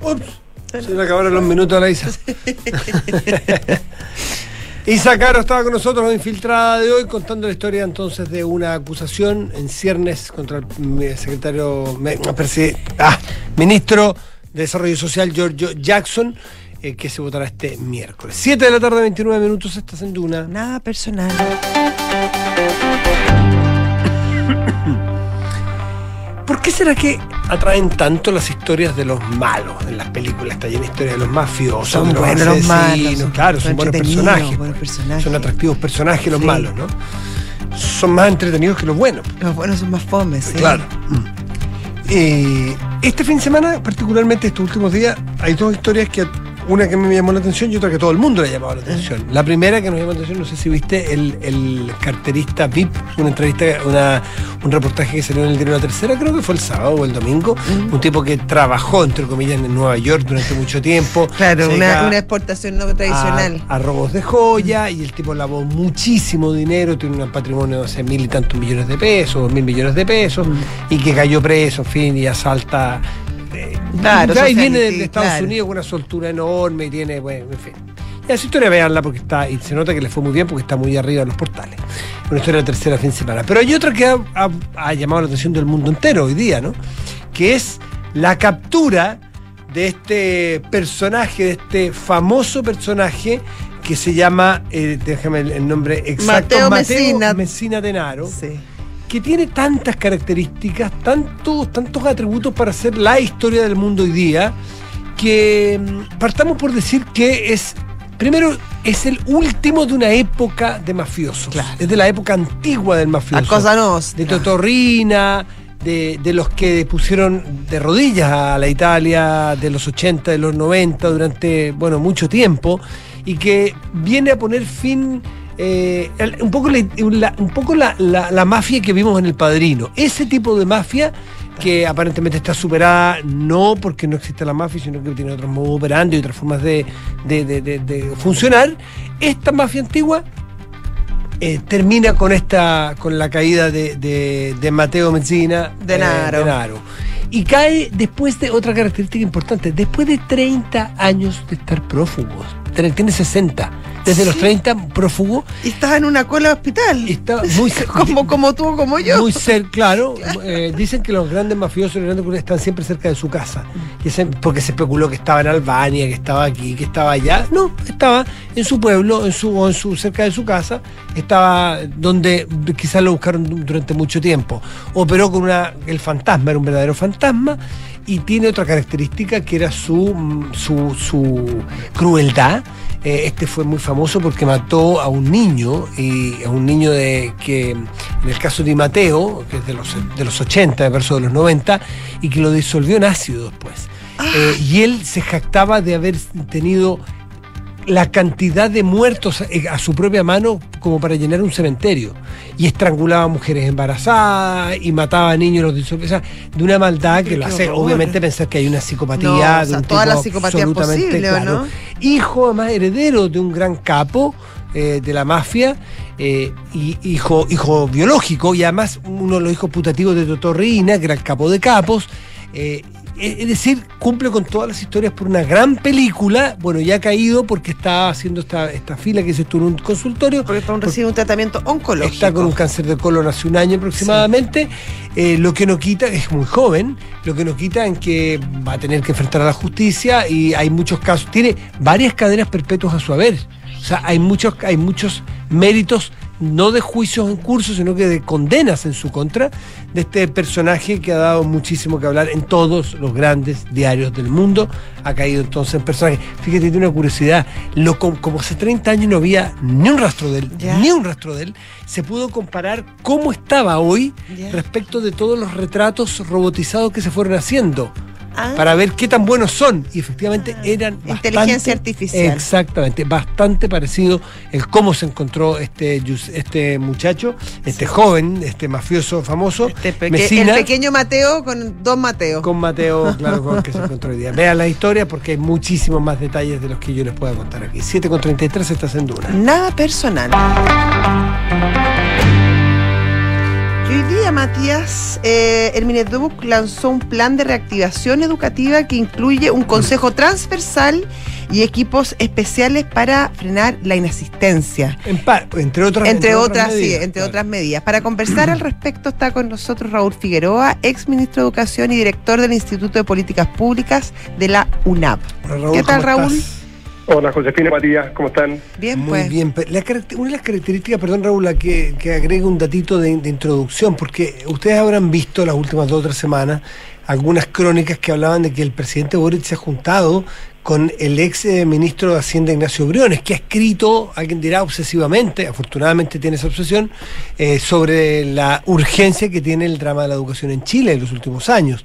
Ups, se le acabaron los minutos a la Isa. Isa Caro estaba con nosotros, infiltrada de hoy, contando la historia entonces de una acusación en ciernes contra el mm, secretario, ah, ministro de Desarrollo Social, Giorgio Jackson, eh, que se votará este miércoles. 7 de la tarde, 29 minutos, estás en Duna. Nada personal. ¿Por qué será que atraen tanto las historias de los malos en las películas? Está llena de historias de los mafiosos, Son de los buenos los malos, son- claro, son son buenos personajes. buenos personajes. Son atractivos personajes los Sí. malos, ¿no? son más entretenidos que los buenos. Los buenos son más fomes. Claro. Eh, este fin de semana, particularmente estos últimos días, hay dos historias que una que me llamó la atención y otra que todo el mundo le ha llamado la atención. La primera que nos llamó la atención, no sé si viste, el, el carterista VIP, una entrevista, una, un reportaje que salió en el diario La Tercera, creo que fue el sábado o el domingo, un tipo que trabajó, entre comillas, en Nueva York durante mucho tiempo. Claro, una, una exportación no tradicional. A, a robos de joya y el tipo lavó muchísimo dinero, tiene un patrimonio de mil y tantos millones de pesos, mil millones de pesos, y que cayó preso, en fin, y asalta. Claro, y viene de, Estados claro. Unidos con una soltura enorme y tiene, bueno, en fin. Y esa historia veanla porque está, y se nota que le fue muy bien porque está muy arriba en los portales. Una historia de la tercera fin de semana. Pero hay otra que ha, ha- ha llamado la atención del mundo entero hoy día, ¿no? Que es la captura de este personaje, de este famoso personaje que se llama, eh, déjame el, nombre exacto, Mateo Messina. Messina Denaro Sí. Que tiene tantas características, tantos, tantos atributos para ser la historia del mundo hoy día, que mm, partamos por decir que es, primero, es el último de una época de mafiosos. Claro. Es de la época antigua del mafioso. A cosa nostra. De Totorrina, de, de los que pusieron de rodillas a la Italia de los 80, de los 90, durante, bueno, mucho tiempo, y que viene a poner fin eh, un poco, la, la- un poco la, la- la mafia que vimos en El Padrino. Ese tipo de mafia que aparentemente está superada no porque no existe la mafia, sino que tiene otros modos operando y otras formas de, de- de- de- de funcionar. Esta mafia antigua eh, termina con esta con la caída de, de- de Mateo Mezzina eh, Denaro. Denaro. y cae después de otra característica importante después de 30 años de estar prófugos tiene 60 desde los 30 prófugo Y estás en una cola de hospital. está muy como, como tú o como yo. muy cerca, claro. eh, dicen que los grandes mafiosos los grandes están siempre cerca de su casa. Y ese- porque se especuló que estaba en Albania, que estaba aquí, que estaba allá. No, estaba en su pueblo, en su, o en su, cerca de su casa. Estaba donde quizás lo buscaron du- durante mucho tiempo. Operó con una. El fantasma, era un verdadero fantasma. Y tiene otra característica que era su, mm, su, su crueldad. Eh, este fue muy famoso porque mató a un niño, y a un niño de que, en el caso de Mateo, que es de los, de los 80, de verso de los 90, y que lo disolvió en ácido después. Eh, y él se jactaba de haber tenido la cantidad de muertos eh, a su propia mano como para llenar un cementerio. Y estrangulaba a mujeres embarazadas y mataba a niños, los disolvía. O sea, de una maldad que lo hace, obviamente, pensar que hay una psicopatía. No, o de un tipo absolutamente posibles, ¿o no? Hijo, además, heredero de un gran capo eh, de la mafia, eh, y hijo, hijo biológico, y además uno de los hijos putativos de Totorrina, que era el capo de capos. eh, es decir, cumple con todas las historias por una gran película. Bueno, ya ha caído porque está haciendo esta, esta fila que se estuvo en un consultorio. Porque recibe un tratamiento oncológico. Está con un cáncer de colon hace un año aproximadamente. Eh, lo que no quita, es muy joven, lo que no quita en que va a tener que enfrentar a la justicia y hay muchos casos. Tiene varias cadenas perpetuas a su haber. O sea, hay muchos, hay muchos méritos, no de juicios en curso, sino que de condenas en su contra, de este personaje que ha dado muchísimo que hablar en todos los grandes diarios del mundo. Ha caído entonces en personaje. Fíjate, tiene una curiosidad. Lo, com- como hace 30 años no había ni un rastro de él, ni un rastro de él, se pudo comparar cómo estaba hoy respecto de todos los retratos robotizados que se fueron haciendo. Ah. Para ver qué tan buenos son. Y efectivamente eran Inteligencia artificial. Exactamente, bastante parecido el cómo se encontró este, este muchacho, este joven, este mafioso famoso, Este peque- el pequeño Mateo con dos Mateos. con Mateo, claro, con el que se encontró hoy día. Vean la historia porque hay muchísimos más detalles de los que yo les pueda contar aquí. 7 con 33 estás en Duna. Nada personal. Y hoy día, Matías, eh, el Mineduc lanzó un plan de reactivación educativa que incluye un consejo transversal y equipos especiales para frenar la inasistencia. En pa- entre otras Entre otras, sí, medidas, entre claro. otras medidas. Para conversar al respecto está con nosotros Raúl Figueroa, ex ministro de Educación y director del Instituto de Políticas Públicas de la UNAP. Hola, Raúl, ¿Qué tal, ¿cómo Raúl? estás? Hola, Josefina Matías, ¿cómo están? Bien, Muy pues. bien. La una de las características, perdón Raúl, la que, que agrega un datito de, de introducción, porque ustedes habrán visto las últimas dos o tres semanas algunas crónicas que hablaban de que el presidente Boric se ha juntado con el ex eh, ministro de Hacienda Ignacio Briones, que ha escrito, alguien dirá obsesivamente, afortunadamente tiene esa obsesión, eh, sobre la urgencia que tiene el drama de la educación en Chile en los últimos años.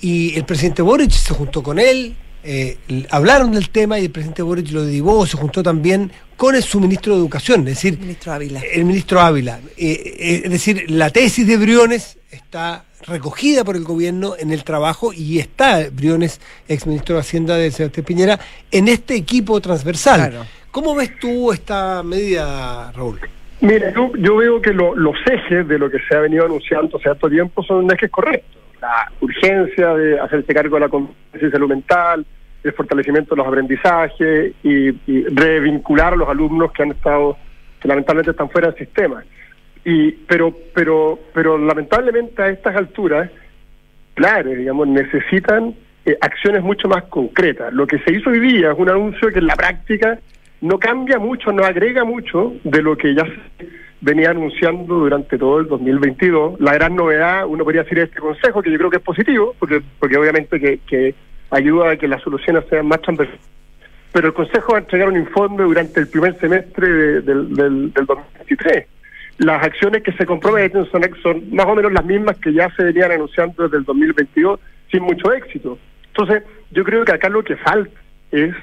Y el presidente Boric se juntó con él, eh, hablaron del tema y el presidente Boric lo derivó, se juntó también con el, su ministro de Educación, es decir, Ministro Ávila. el ministro Ávila. Eh, eh, es decir, la tesis de Briones está recogida por el gobierno en el trabajo y está Briones, ex ministro de Hacienda de Sebastián Piñera, en este equipo transversal. Claro. ¿Cómo ves tú esta medida, Raúl? Mira, yo, yo veo que lo- los ejes de lo que se ha venido anunciando hace harto tiempo son ejes correctos. La urgencia de hacerse cargo de la conciencia de salud mental, el fortalecimiento de los aprendizajes y, y revincular a los alumnos que han estado, que lamentablemente están fuera del sistema. Y, pero, pero, pero lamentablemente a estas alturas, claro, digamos, necesitan eh, acciones mucho más concretas. Lo que se hizo hoy día es un anuncio que en la práctica no cambia mucho, no agrega mucho de lo que ya se venía anunciando durante todo el 2022. La gran novedad, uno podría decir, es este consejo, que yo creo que es positivo, porque, porque obviamente que, que ayuda a que las soluciones sean más transversales. Pero el Consejo va a entregar un informe durante el primer semestre de- del, del, del 2023. Las acciones que se comprometen son, son más o menos las mismas que ya se venían anunciando desde el 2022 sin mucho éxito. Entonces, yo creo que acá lo que falta es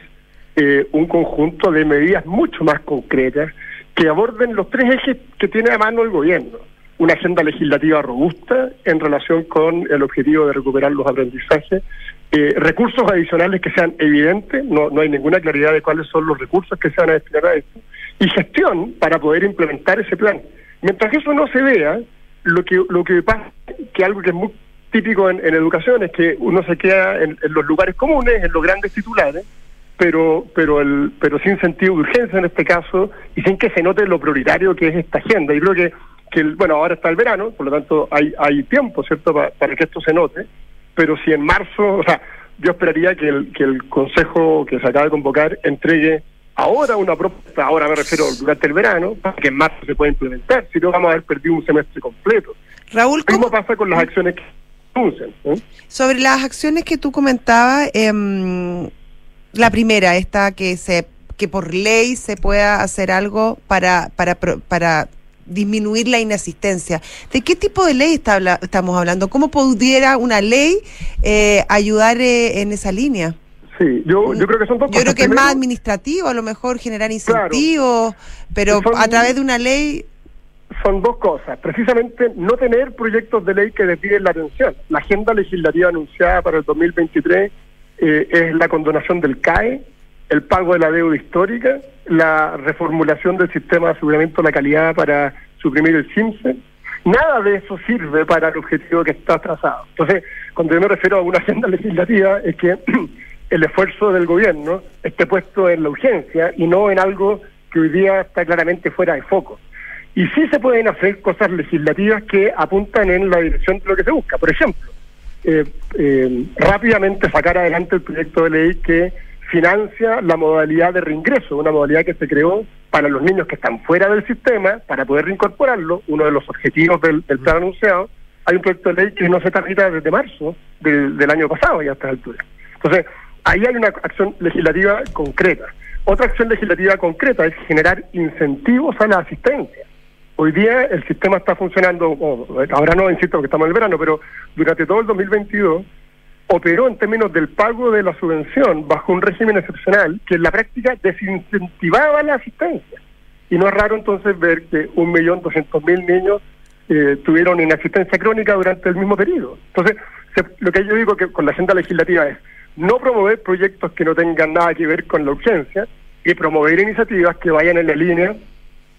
eh, un conjunto de medidas mucho más concretas que aborden los tres ejes que tiene a mano el gobierno. Una agenda legislativa robusta en relación con el objetivo de recuperar los aprendizajes, eh, recursos adicionales que sean evidentes, no, no hay ninguna claridad de cuáles son los recursos que se van a destinar a esto, y gestión para poder implementar ese plan. Mientras eso no se vea, lo que, lo que pasa, que algo que es muy típico en, en educación es que uno se queda en, en los lugares comunes, en los grandes titulares, pero pero el pero sin sentido de urgencia en este caso y sin que se note lo prioritario que es esta agenda. Yo creo que, que el- bueno, ahora está el verano, por lo tanto hay hay tiempo, ¿cierto?, Pa- para que esto se note, pero si en marzo, o sea, yo esperaría que el, que el Consejo que se acaba de convocar entregue ahora una propuesta, ahora me refiero durante el verano, para que en marzo se pueda implementar, si no vamos a haber perdido un semestre completo. Raúl, ¿cómo- pasa con las acciones que se anuncian. ¿eh? sobre las acciones que tú comentabas, em, la primera, esta que se que por ley se pueda hacer algo para para para disminuir la inasistencia. ¿De qué tipo de ley está estamos hablando? ¿Cómo pudiera una ley eh, ayudar eh, en esa línea? Sí, yo, yo creo que son dos Yo cosas. creo que es más administrativo, a lo mejor generar Claro. incentivos, pero Son- a través de una ley, son dos cosas. Precisamente no tener proyectos de ley que desvíen la atención. La agenda legislativa anunciada para el 2023 eh, es la condonación del CAE, el pago de la deuda histórica, la reformulación del sistema de aseguramiento de la calidad para suprimir el CIMSE. Nada de eso sirve para el objetivo que está trazado. Entonces, cuando yo me refiero a una agenda legislativa, es que el esfuerzo del gobierno esté puesto en la urgencia y no en algo que hoy día está claramente fuera de foco. Y sí se pueden hacer cosas legislativas que apuntan en la dirección de lo que se busca. Por ejemplo, eh, eh, rápidamente sacar adelante el proyecto de ley que financia la modalidad de reingreso, una modalidad que se creó para los niños que están fuera del sistema, para poder reincorporarlo, uno de los objetivos del, del plan anunciado. Hay un proyecto de ley que no se tramita desde marzo del, del año pasado y a estas alturas. Entonces, ahí hay una acción legislativa concreta. Otra acción legislativa concreta es generar incentivos a la asistencia. Hoy día el sistema está funcionando, ahora no, insisto, porque estamos en el verano, pero durante todo el 2022 operó en términos del pago de la subvención bajo un régimen excepcional que en la práctica desincentivaba la asistencia. Y no es raro entonces ver que un millón doscientos mil niños eh, tuvieron inasistencia crónica durante el mismo periodo. Entonces, se- lo que yo digo que con la agenda legislativa es no promover proyectos que no tengan nada que ver con la urgencia y promover iniciativas que vayan en la línea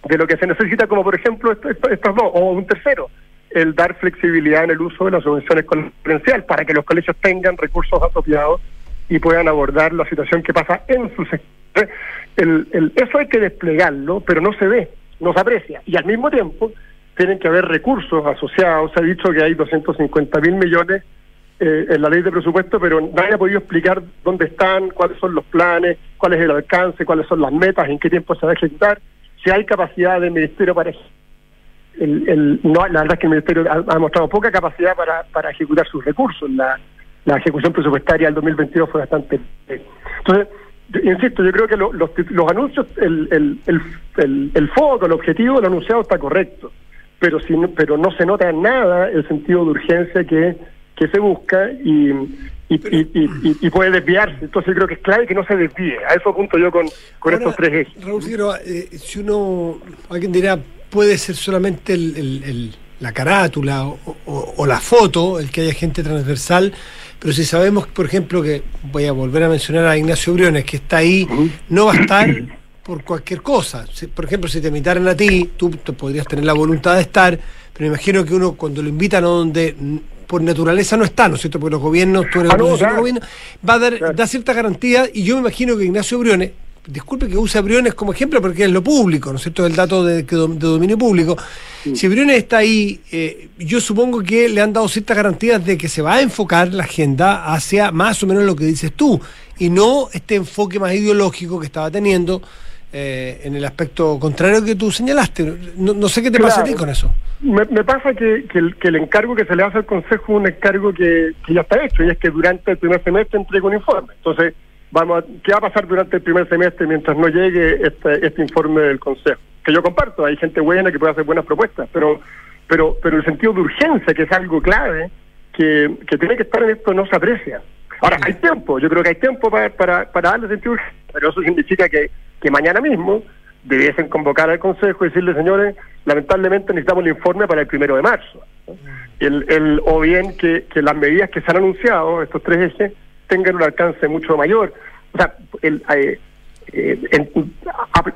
de lo que se necesita, como por ejemplo esto- esto- estos dos, o un tercero, el dar flexibilidad en el uso de las subvenciones diferencial para que los colegios tengan recursos apropiados y puedan abordar la situación que pasa en su sector. El, el- eso hay que desplegarlo, pero no se ve, no se aprecia. Y al mismo tiempo tienen que haber recursos asociados. Se ha dicho que hay 250 mil millones eh, en la ley de presupuesto, pero nadie ha podido explicar dónde están, cuáles son los planes, cuál es el alcance, cuáles son las metas, en qué tiempo se va a ejecutar, si hay capacidad del Ministerio para el, el, no, la verdad es que el Ministerio ha, ha mostrado poca capacidad para, para ejecutar sus recursos. La, la ejecución presupuestaria del 2022 fue bastante... Entonces, insisto, yo creo que los, los, anuncios, el, el, el, el, foco, el objetivo del anunciado está correcto, pero, si no, pero no se nota nada el sentido de urgencia que, que se busca y, y, y, y, puede desviarse. Entonces creo que es clave que no se desvíe. A eso apunto yo con, con estos tres ejes. Raúl Figueroa, eh, si uno, alguien dirá, puede ser solamente el, la carátula o, la foto, el que haya gente transversal, pero si sabemos, por ejemplo, que voy a volver a mencionar a Ignacio Briones, que está ahí, no va a estar por cualquier cosa. por ejemplo, si te invitaran a ti, tú, podrías tener la voluntad de estar, pero me imagino que uno cuando lo invitan a donde por naturaleza no está, ¿no es cierto? Porque los gobiernos, tú eres ah, gobierno, va a dar, da cierta garantía, y yo me imagino que Ignacio Briones, disculpe que use a Briones como ejemplo porque es lo público, ¿no es cierto? El dato de, dominio público. Si Briones está ahí, eh, yo supongo que le han dado ciertas garantías de que se va a enfocar la agenda hacia más o menos lo que dices tú, y no este enfoque más ideológico que estaba teniendo eh, en el aspecto contrario que tú señalaste. No, sé qué te pasa a ti con eso. Me, pasa que, el, encargo que se le hace al Consejo es un encargo que, ya está hecho, y es que durante el primer semestre entregue un informe. Entonces, vamos ¿qué va a pasar durante el primer semestre mientras no llegue este, este informe del Consejo? Que yo comparto, hay gente buena que puede hacer buenas propuestas, pero pero pero el sentido de urgencia, que es algo clave, que, que tiene que estar en esto, no se aprecia. Ahora, hay tiempo, yo creo que hay tiempo para, para, para darle sentido pero eso significa que que mañana mismo debiesen convocar al Consejo y decirle, señores, lamentablemente necesitamos el informe para el primero de marzo. El, el, o bien que, que las medidas que se han anunciado, estos tres ejes, tengan un alcance mucho mayor. O sea, el, eh, eh,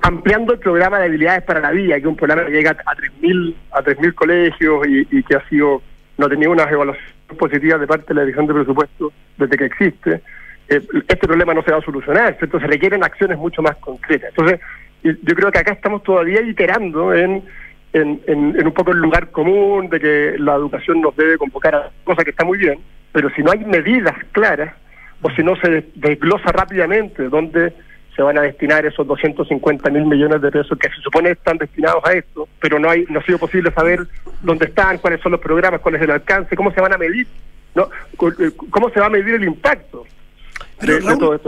ampliando el programa de habilidades para la vida, que es un programa que llega a 3.000 a 3.000 colegios y, y, que ha sido no ha tenido unas evaluaciones positivas de parte de la Dirección de Presupuesto desde que existe. Eh, este problema no se va a solucionar, ¿cierto? Se requieren acciones mucho más concretas. Entonces, yo creo que acá estamos todavía iterando en, en, en, un poco el lugar común de que la educación nos debe convocar a cosas que está muy bien, pero si no hay medidas claras, o si no se desglosa rápidamente dónde se van a destinar esos 250 mil millones de pesos que se supone están destinados a esto, pero no hay no ha sido posible saber dónde están, cuáles son los programas, cuál es el alcance, cómo se van a medir, no eh, cómo se va a medir el impacto. Pero Raúl,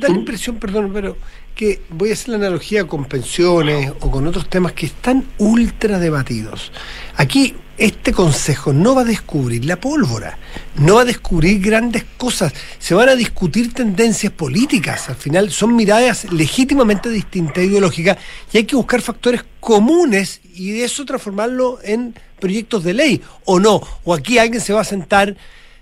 da, la impresión, perdón, pero que voy a hacer la analogía con pensiones o con otros temas que están ultra debatidos. Aquí este consejo no va a descubrir la pólvora, no va a descubrir grandes cosas, se van a discutir tendencias políticas, al final son miradas legítimamente distintas ideológicas y hay que buscar factores comunes y de eso transformarlo en proyectos de ley, o no, o aquí alguien se va a sentar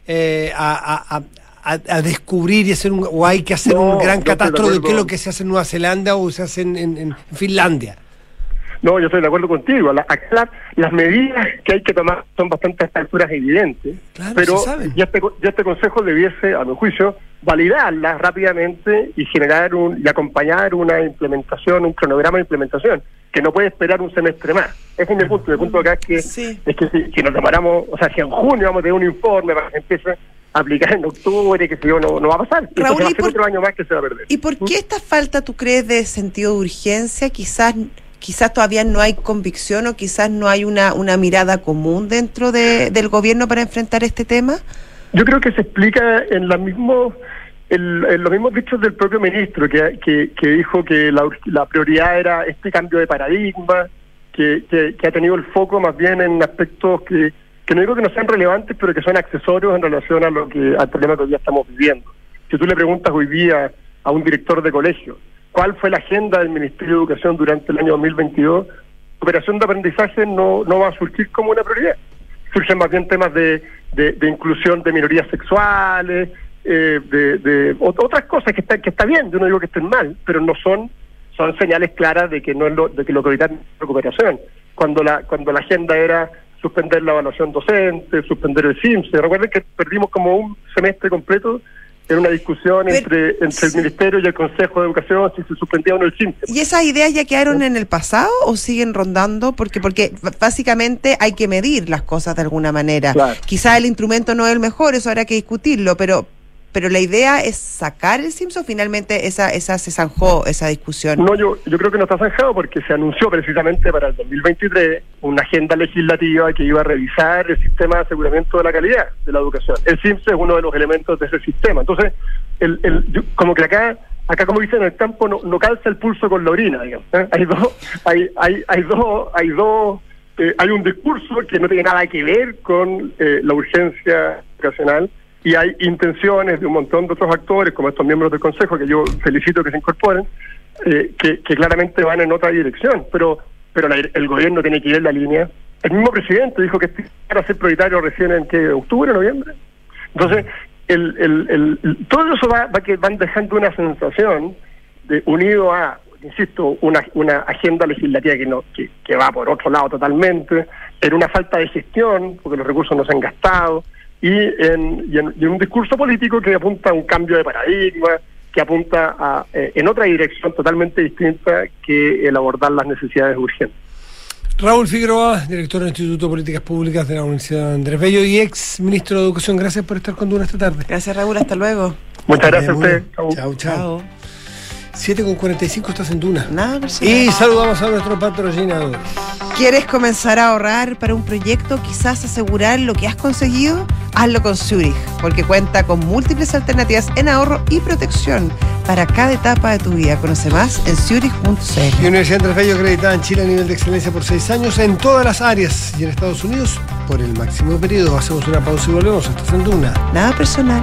eh, a, a, descubrir y hacer un, o hay que hacer un gran catástrofe de qué es lo que se hace en Nueva Zelanda o se hace en, Finlandia. No, yo estoy de acuerdo contigo. las medidas que hay que tomar son bastante a estas alturas evidentes, pero ya este, ya este Consejo debiese, a mi juicio, validarlas rápidamente y generar un, y acompañar una implementación, un cronograma de implementación, que no puede esperar un semestre más. Ese es mi punto. El punto acá es que, es que si, nos demoramos, o sea, si en junio vamos a tener un informe para que empiece aplicar en octubre, que si yo, no, no va a pasar. Raúl, ¿y por, otro año más que se va a perder. ¿Y por qué esta falta, tú crees, de sentido de urgencia? Quizás quizás todavía no hay convicción o quizás no hay una, una mirada común dentro de, del gobierno para enfrentar este tema. Yo creo que se explica en, la mismo, en, los mismos dichos del propio ministro, que, que, dijo que la, la, prioridad era este cambio de paradigma, que, que ha tenido el foco más bien en aspectos que que no digo que no sean relevantes, pero que son accesorios en relación a lo que al problema que hoy día estamos viviendo. Si tú le preguntas hoy día a un director de colegio cuál fue la agenda del Ministerio de Educación durante el año 2022, operación de aprendizaje no, no va a surgir como una prioridad. Surgen más bien temas de, de, inclusión de minorías sexuales, eh, de, otras cosas que está, que está bien, yo no digo que estén mal, pero no son son señales claras de que no es lo, de que lo que es recuperación. Cuando la cuando la agenda era suspender la evaluación docente, suspender el CIMSE. Recuerden que perdimos como un semestre completo en una discusión entre, entre el Ministerio y el Consejo de Educación si se suspendía o no el CIMSE. ¿Y esas ideas ya quedaron en el pasado o siguen rondando? Porque porque básicamente hay que medir las cosas de alguna manera. Quizás el instrumento no es el mejor, eso habrá que discutirlo, pero pero la idea es sacar el SIMS finalmente esa, esa se zanjó esa discusión. No, yo, yo creo que no está zanjado porque se anunció precisamente para el 2023 una agenda legislativa que iba a revisar el sistema de aseguramiento de la calidad de la educación. El SIMS es uno de los elementos de ese sistema. Entonces, el, el, como que acá acá como dicen en el campo no, no calza el pulso con la orina digamos ¿eh? hay dos hay hay hay dos hay dos eh, hay un discurso que no tiene nada que ver con eh, la urgencia educacional y hay intenciones de un montón de otros actores, como estos miembros del Consejo, que yo felicito que se incorporen, eh, que, claramente van en otra dirección, pero pero el gobierno tiene que ir en la línea. El mismo presidente dijo que para ser prioritario recién en que octubre, noviembre. Entonces, el, el, todo eso va, va que van dejando una sensación de unido a, insisto, una, una agenda legislativa que no que, que va por otro lado totalmente, en una falta de gestión, porque los recursos no se han gastado, y en, y en, un discurso político que apunta a un cambio de paradigma, que apunta a, eh, en otra dirección totalmente distinta que el abordar las necesidades urgentes. Raúl Figueroa, director del Instituto de Políticas Públicas de la Universidad Andrés Bello y ex ministro de Educación, gracias por estar con Duna esta tarde. Gracias Raúl, hasta luego. Muchas gracias a usted. Chao, chao. 7 con 45 estás en Duna. Nada Y saludamos a nuestro patrocinador. ¿Quieres comenzar a ahorrar para un proyecto? Quizás asegurar lo que has conseguido. Hazlo con Zurich, porque cuenta con múltiples alternativas en ahorro y protección para cada etapa de tu vida. Conoce más en zurich.cl. Universidad Andrés Bello acreditada en Chile a nivel de excelencia por seis años en todas las áreas y en Estados Unidos por el máximo periodo. Hacemos una pausa y volvemos. Estás en Duna. Nada personal.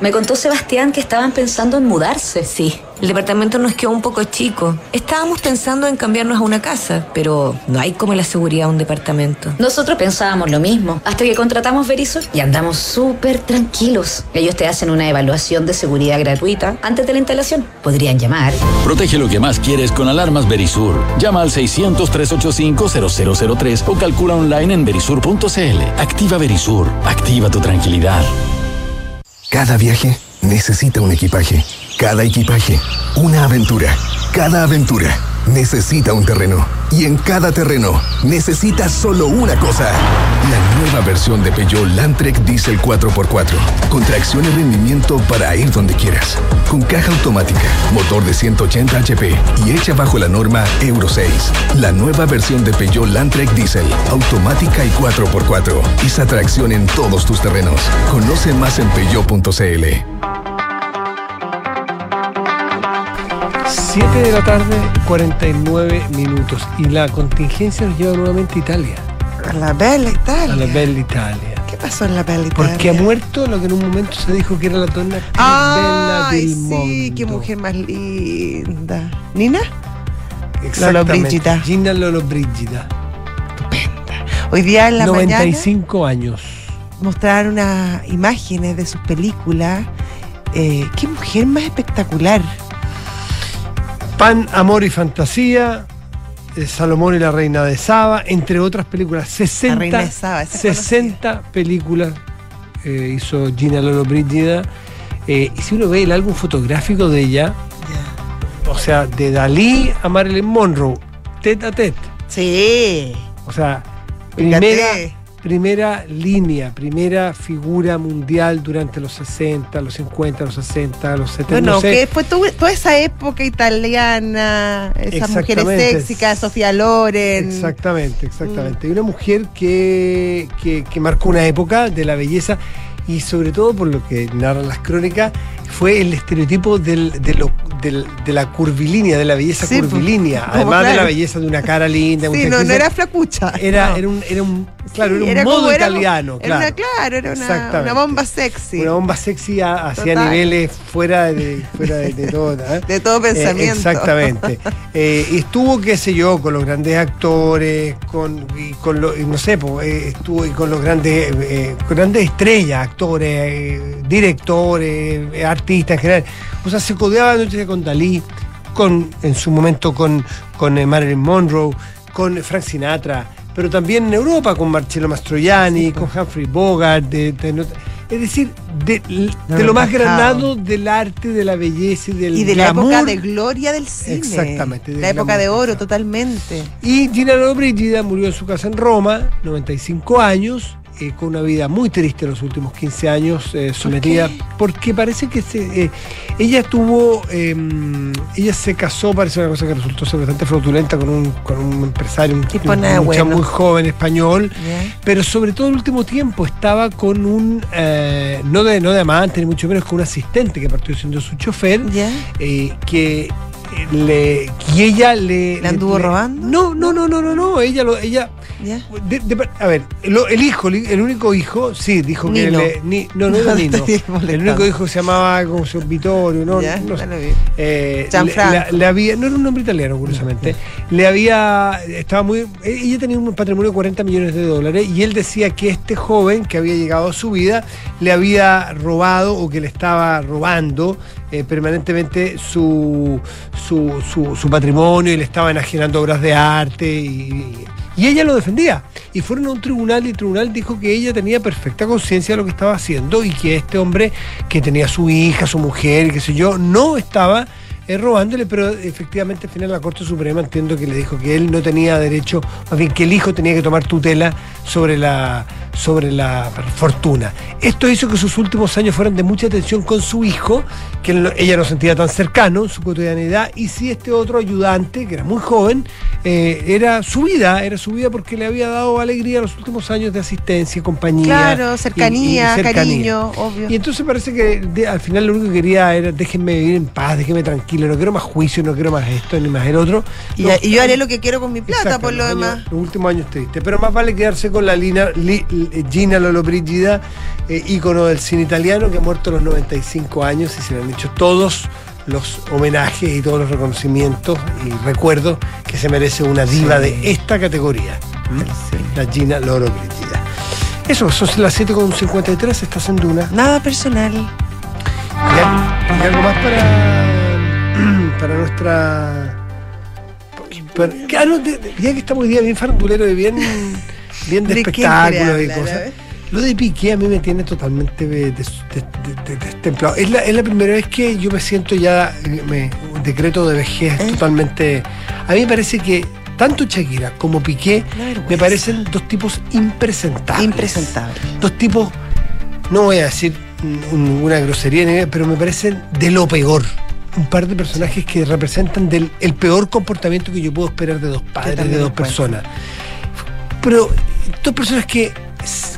Me contó Sebastián que estaban pensando en mudarse. Sí, el departamento nos quedó un poco chico. Estábamos pensando en cambiarnos a una casa, pero no hay como la seguridad de un departamento. Nosotros pensábamos lo mismo, hasta que contratamos Verisur y andamos súper tranquilos. Ellos te hacen una evaluación de seguridad gratuita antes de la instalación. Podrían llamar. Protege lo que más quieres con alarmas Verisur. Llama al 600-385-0003 o calcula online en verisur.cl. Activa Verisur. Activa tu tranquilidad. Cada viaje necesita un equipaje. Cada equipaje, una aventura. Cada aventura necesita un terreno. Y en cada terreno necesita solo una cosa. La nueva versión de Peugeot Landtrek Diesel 4x4. Con tracción y rendimiento para ir donde quieras. Con caja automática, motor de 180 HP y hecha bajo la norma Euro 6. La nueva versión de Peugeot Landtrek Diesel. Automática y 4x4. Esa tracción en todos tus terrenos. Conoce más en peugeot.cl. 7 de la tarde, 49 minutos. Y la contingencia nos lleva nuevamente a Italia. A la bella Italia. A la bella Italia. ¿Qué pasó en la peli? Porque ha muerto lo que en un momento se dijo que era la donna Bella Ay, del sí, qué Mondo. mujer más linda. ¿Nina? Exactamente, Brigida. Gina Lolo Brigida. Hoy día en la 95 años. mañana mostraron unas imágenes de sus películas. Eh, qué mujer más espectacular. Pan, Amor y Fantasía, eh, Salomón y la Reina de Saba, entre otras películas. 60, Reina de Saba, esa es 60 películas eh, hizo Gina Lolo Brígida. Eh, y si uno ve el álbum fotográfico de ella, o sea, de Dalí a Marilyn Monroe, tete a tete. Sí. O sea, primera, primera línea, primera figura mundial durante los 60, los 50, los 60, los 70. Bueno, no sé. que tu- toda esa época italiana, esas mujeres sexicas, Sofía Loren. Exactamente, exactamente. Y una mujer que, que, que marcó una época de la belleza y sobre todo por lo que narran las crónicas, fue el estereotipo del, de, lo- del- de la curvilínea, de la belleza Sí, pues, curvilínea, además de la claro. belleza de una cara linda. Sí, no, no era flacucha. Era, no. era un, era un, claro, Sí, era un era modo como- italiano, Era una, claro. claro, era una, bomba sexy. Una bomba sexy a- hacia Total. niveles fuera de, fuera de, de todo. ¿eh? De todo pensamiento. Eh, exactamente. Eh, y estuvo, qué sé yo, con los grandes actores, con, y con lo- y no sé, eh, estuvo y con los grandes, eh, grandes estrellas, actores, eh, directores, eh, artistas en general. O sea, se codeaba con Dalí, con, en su momento con, con eh, Marilyn Monroe, con Frank Sinatra, pero también en Europa con Marcello Mastroianni, con Humphrey Bogart, de- de- es decir, de, de lo más granado del arte, de la belleza y del Y de la época de gloria del cine. Exactamente, La época glamour, de oro, totalmente. Y Gina Lollobrigida murió en su casa en Roma, 95 años, eh, con una vida muy triste en los últimos 15 años, eh, sometida, porque parece que se, eh, ella tuvo, eh, ella se casó, parece una cosa que resultó ser bastante fraudulenta con un, con un empresario, un, Tipo un nada muchacho bueno. muy joven español, pero sobre todo el último tiempo estaba con un, no, de, no de amante, ni mucho menos con un asistente que partió siendo su chofer, que le y ella le ¿La anduvo robando? no no no no no no ella lo ella de- de- a ver lo- el hijo el único hijo sí dijo que Nino. le, ni- no no era No, Nino. el único hijo se llamaba como se- Vittorio no, Ya, no sé. Eh, le, la- le había no era un nombre italiano curiosamente. Le había estaba muy ella tenía un patrimonio de 40 millones de dólares y él decía que este joven que había llegado a su vida le había robado o que le estaba robando eh, permanentemente su, su, su- patrimonio y le estaba enajenando obras de arte y, y ella lo defendía. Y fueron a un tribunal y el tribunal dijo que ella tenía perfecta conciencia de lo que estaba haciendo y que este hombre que tenía su hija, su mujer, qué sé yo, no estaba eh, robándole, pero efectivamente al final la Corte Suprema entiendo que le dijo que él no tenía derecho, más bien que el hijo tenía que tomar tutela sobre la, sobre la fortuna. Esto hizo que sus últimos años fueran de mucha tensión con su hijo, que ella no sentía tan cercano en su cotidianidad, y si este otro ayudante, que era muy joven, eh, era su vida, era su vida porque le había dado alegría los últimos años de asistencia, compañía. Claro, cercanía, y cercanía. cariño, obvio. Y entonces parece que de- al final lo único que quería era déjenme vivir en paz, déjenme tranquilo, no quiero más juicio, no quiero más esto ni más el otro. Y, No, y yo haré lo que quiero con mi plata, por lo demás. Los últimos años tristes. Pero más vale quedarse con la li- Gina Lollobrigida, eh, ícono del cine italiano, que ha muerto a los 95 años y se le han hecho todos los homenajes y todos los reconocimientos y recuerdos que se merece una diva Sí. de esta categoría. La Gina Lollobrigida. Eso, son las 7.53, estás en Duna. Nada personal. ¿Y al- y algo más para, para nuestra. para- de- ya que estamos hoy día bien farandulero y bien, bien de, ¿De qué espectáculos y cosas. ver. Lo de Piqué a mí me tiene totalmente de- de- de- de- destemplado. Es la, es la primera vez que yo me siento ya eh, me- un decreto de vejez ¿Eh? totalmente. A mí me parece que tanto Shakira como Piqué Una me parecen dos tipos impresentables. Impresentable. Dos tipos, no voy a decir ninguna grosería, ni- pero me parecen de lo peor. Un par de personajes que representan del, el peor comportamiento que yo puedo esperar de dos padres, de dos personas. Pero dos personas que,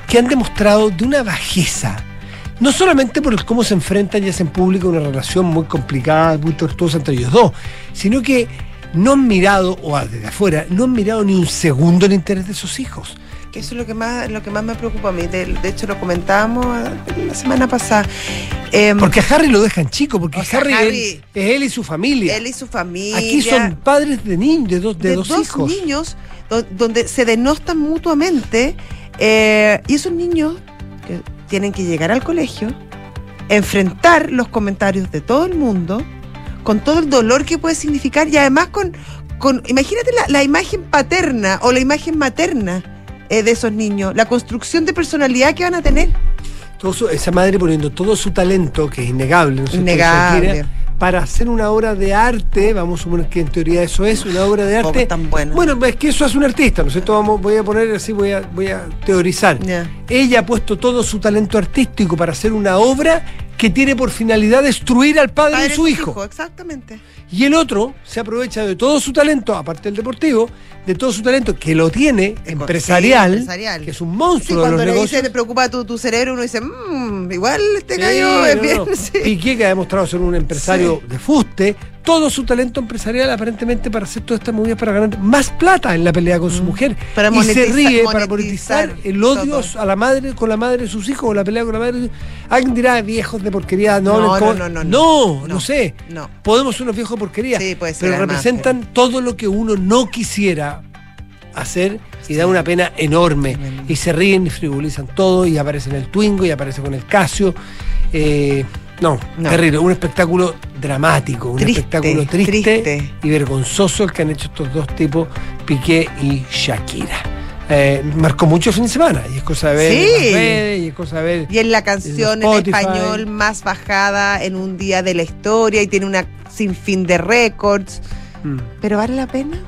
que han demostrado de una bajeza. No solamente por el cómo se enfrentan y hacen pública una relación muy complicada, muy tortuosa entre ellos dos, sino que no han mirado, o desde afuera, no han mirado ni un segundo el interés de sus hijos. Eso es lo que más, lo que más me preocupa a mí. De, de hecho, lo comentábamos la semana pasada. Em, Porque a Harry lo dejan chico, porque sea, Harry, Harry- es él y su familia. él y su familia. Aquí son padres de niños, de dos, de dos hijos. niños do- donde se denostan mutuamente eh, y esos niños que tienen que llegar al colegio, enfrentar los comentarios de todo el mundo, con todo el dolor que puede significar y además con, con imagínate la, la imagen paterna o la imagen materna eh, de esos niños, la construcción de personalidad que van a tener. Todo su- esa madre poniendo todo su talento, que es innegable, ¿no cierto? Innegable. Para hacer una obra de arte, vamos a suponer que en teoría eso es una obra de arte. es tan buena. Bueno, es que eso hace un artista, ¿no es cierto? Vamos, voy a poner así, voy a, voy a teorizar. Ella ha puesto todo su talento artístico para hacer una obra que tiene por finalidad destruir al padre, Padre de su de hijo. Exactamente. Y el otro se aprovecha de todo su talento, aparte del deportivo, de todo su talento que lo tiene, empresarial, Sí, empresarial. que es un Sí, monstruo de cuando los le negocios. dice, te preocupa tu, tu cerebro, uno dice, mmm, igual este Sí, gallo es no, bien. no. sí. Piqué, que ha demostrado ser un empresario de fuste, todo su talento empresarial aparentemente para hacer todas estas movidas para ganar más plata en la pelea con su mujer. Mm. Para y se ríe para monetizar monetizar el odio todo. a la madre con la madre de sus hijos o la pelea con la madre de sus hijos. Alguien dirá, viejos de porquería, no, No, no, como-". no, no, no, no, no. sé. No. Podemos ser unos viejos de porquería, Sí, puede ser, pero además, representan todo lo que uno no quisiera hacer y da una pena enorme. Y se ríen y frivolizan todo y aparece en el Twingo y aparece con el Casio. Eh, no, No. terrible. Un espectáculo dramático, un Triste, espectáculo triste, triste. y vergonzoso el que han hecho estos dos tipos, Piqué y Shakira. Eh, marcó mucho el fin de semana y es cosa de ver en Sí. las redes y es cosa de ver Y es la canción en español más bajada en un día de la historia y tiene una sinfín de récords. Mm. ¿Pero vale la pena?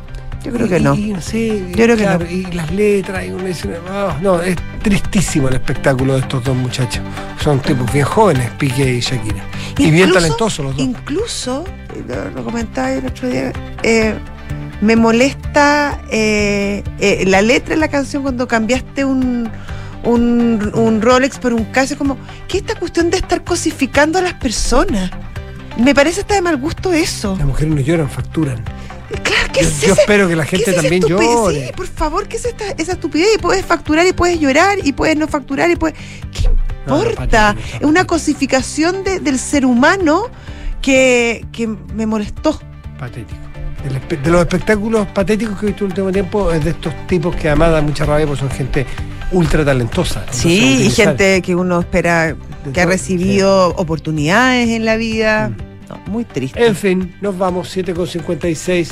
Yo creo que no. y no sé, Yo creo que no. Y las letras, y uno dice, "Ah", no, es tristísimo el espectáculo de estos dos muchachos. Son tipos bien jóvenes, Piqué y Shakira. Y bien talentosos los dos. Incluso, lo, lo comentaba el otro día, eh, me molesta eh, eh, la letra de la canción cuando cambiaste un, un, un Rolex por un Casio, como, ¿qué es esta cuestión de estar cosificando a las personas? Me parece hasta de mal gusto eso. Las mujeres no lloran, facturan. Claro, ¿qué Yo, es yo ese- espero que la qué gente es también llore. Sí, por favor, ¿qué es esta, esa estupidez? Y puedes facturar y puedes llorar y puedes no facturar y puedes... ¿Qué No, no, importa? patético, es una cosificación de- del ser humano que, que me molestó. Patético. De los espectáculos patéticos que he visto en el último tiempo es de estos tipos que además dan mucha rabia porque son gente ultra talentosa. Sí, y gente que uno espera que ha recibido oportunidades en la vida. No, muy triste. En fin, nos vamos 7.56.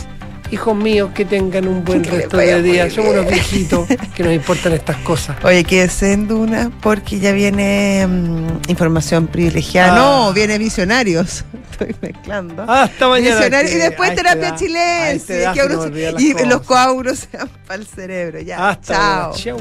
Hijos míos, que tengan un buen Que resto de día. Somos unos viejitos que nos importan estas cosas. Oye, quédese en Duna porque ya viene mm, información privilegiada. Ah. No, viene Visionarios. Estoy mezclando. Hasta mañana. Visionarios. Y que después terapia edad- a chilense. que uno las y cosas. los coauros se van para el cerebro. Ya. Hasta Chao.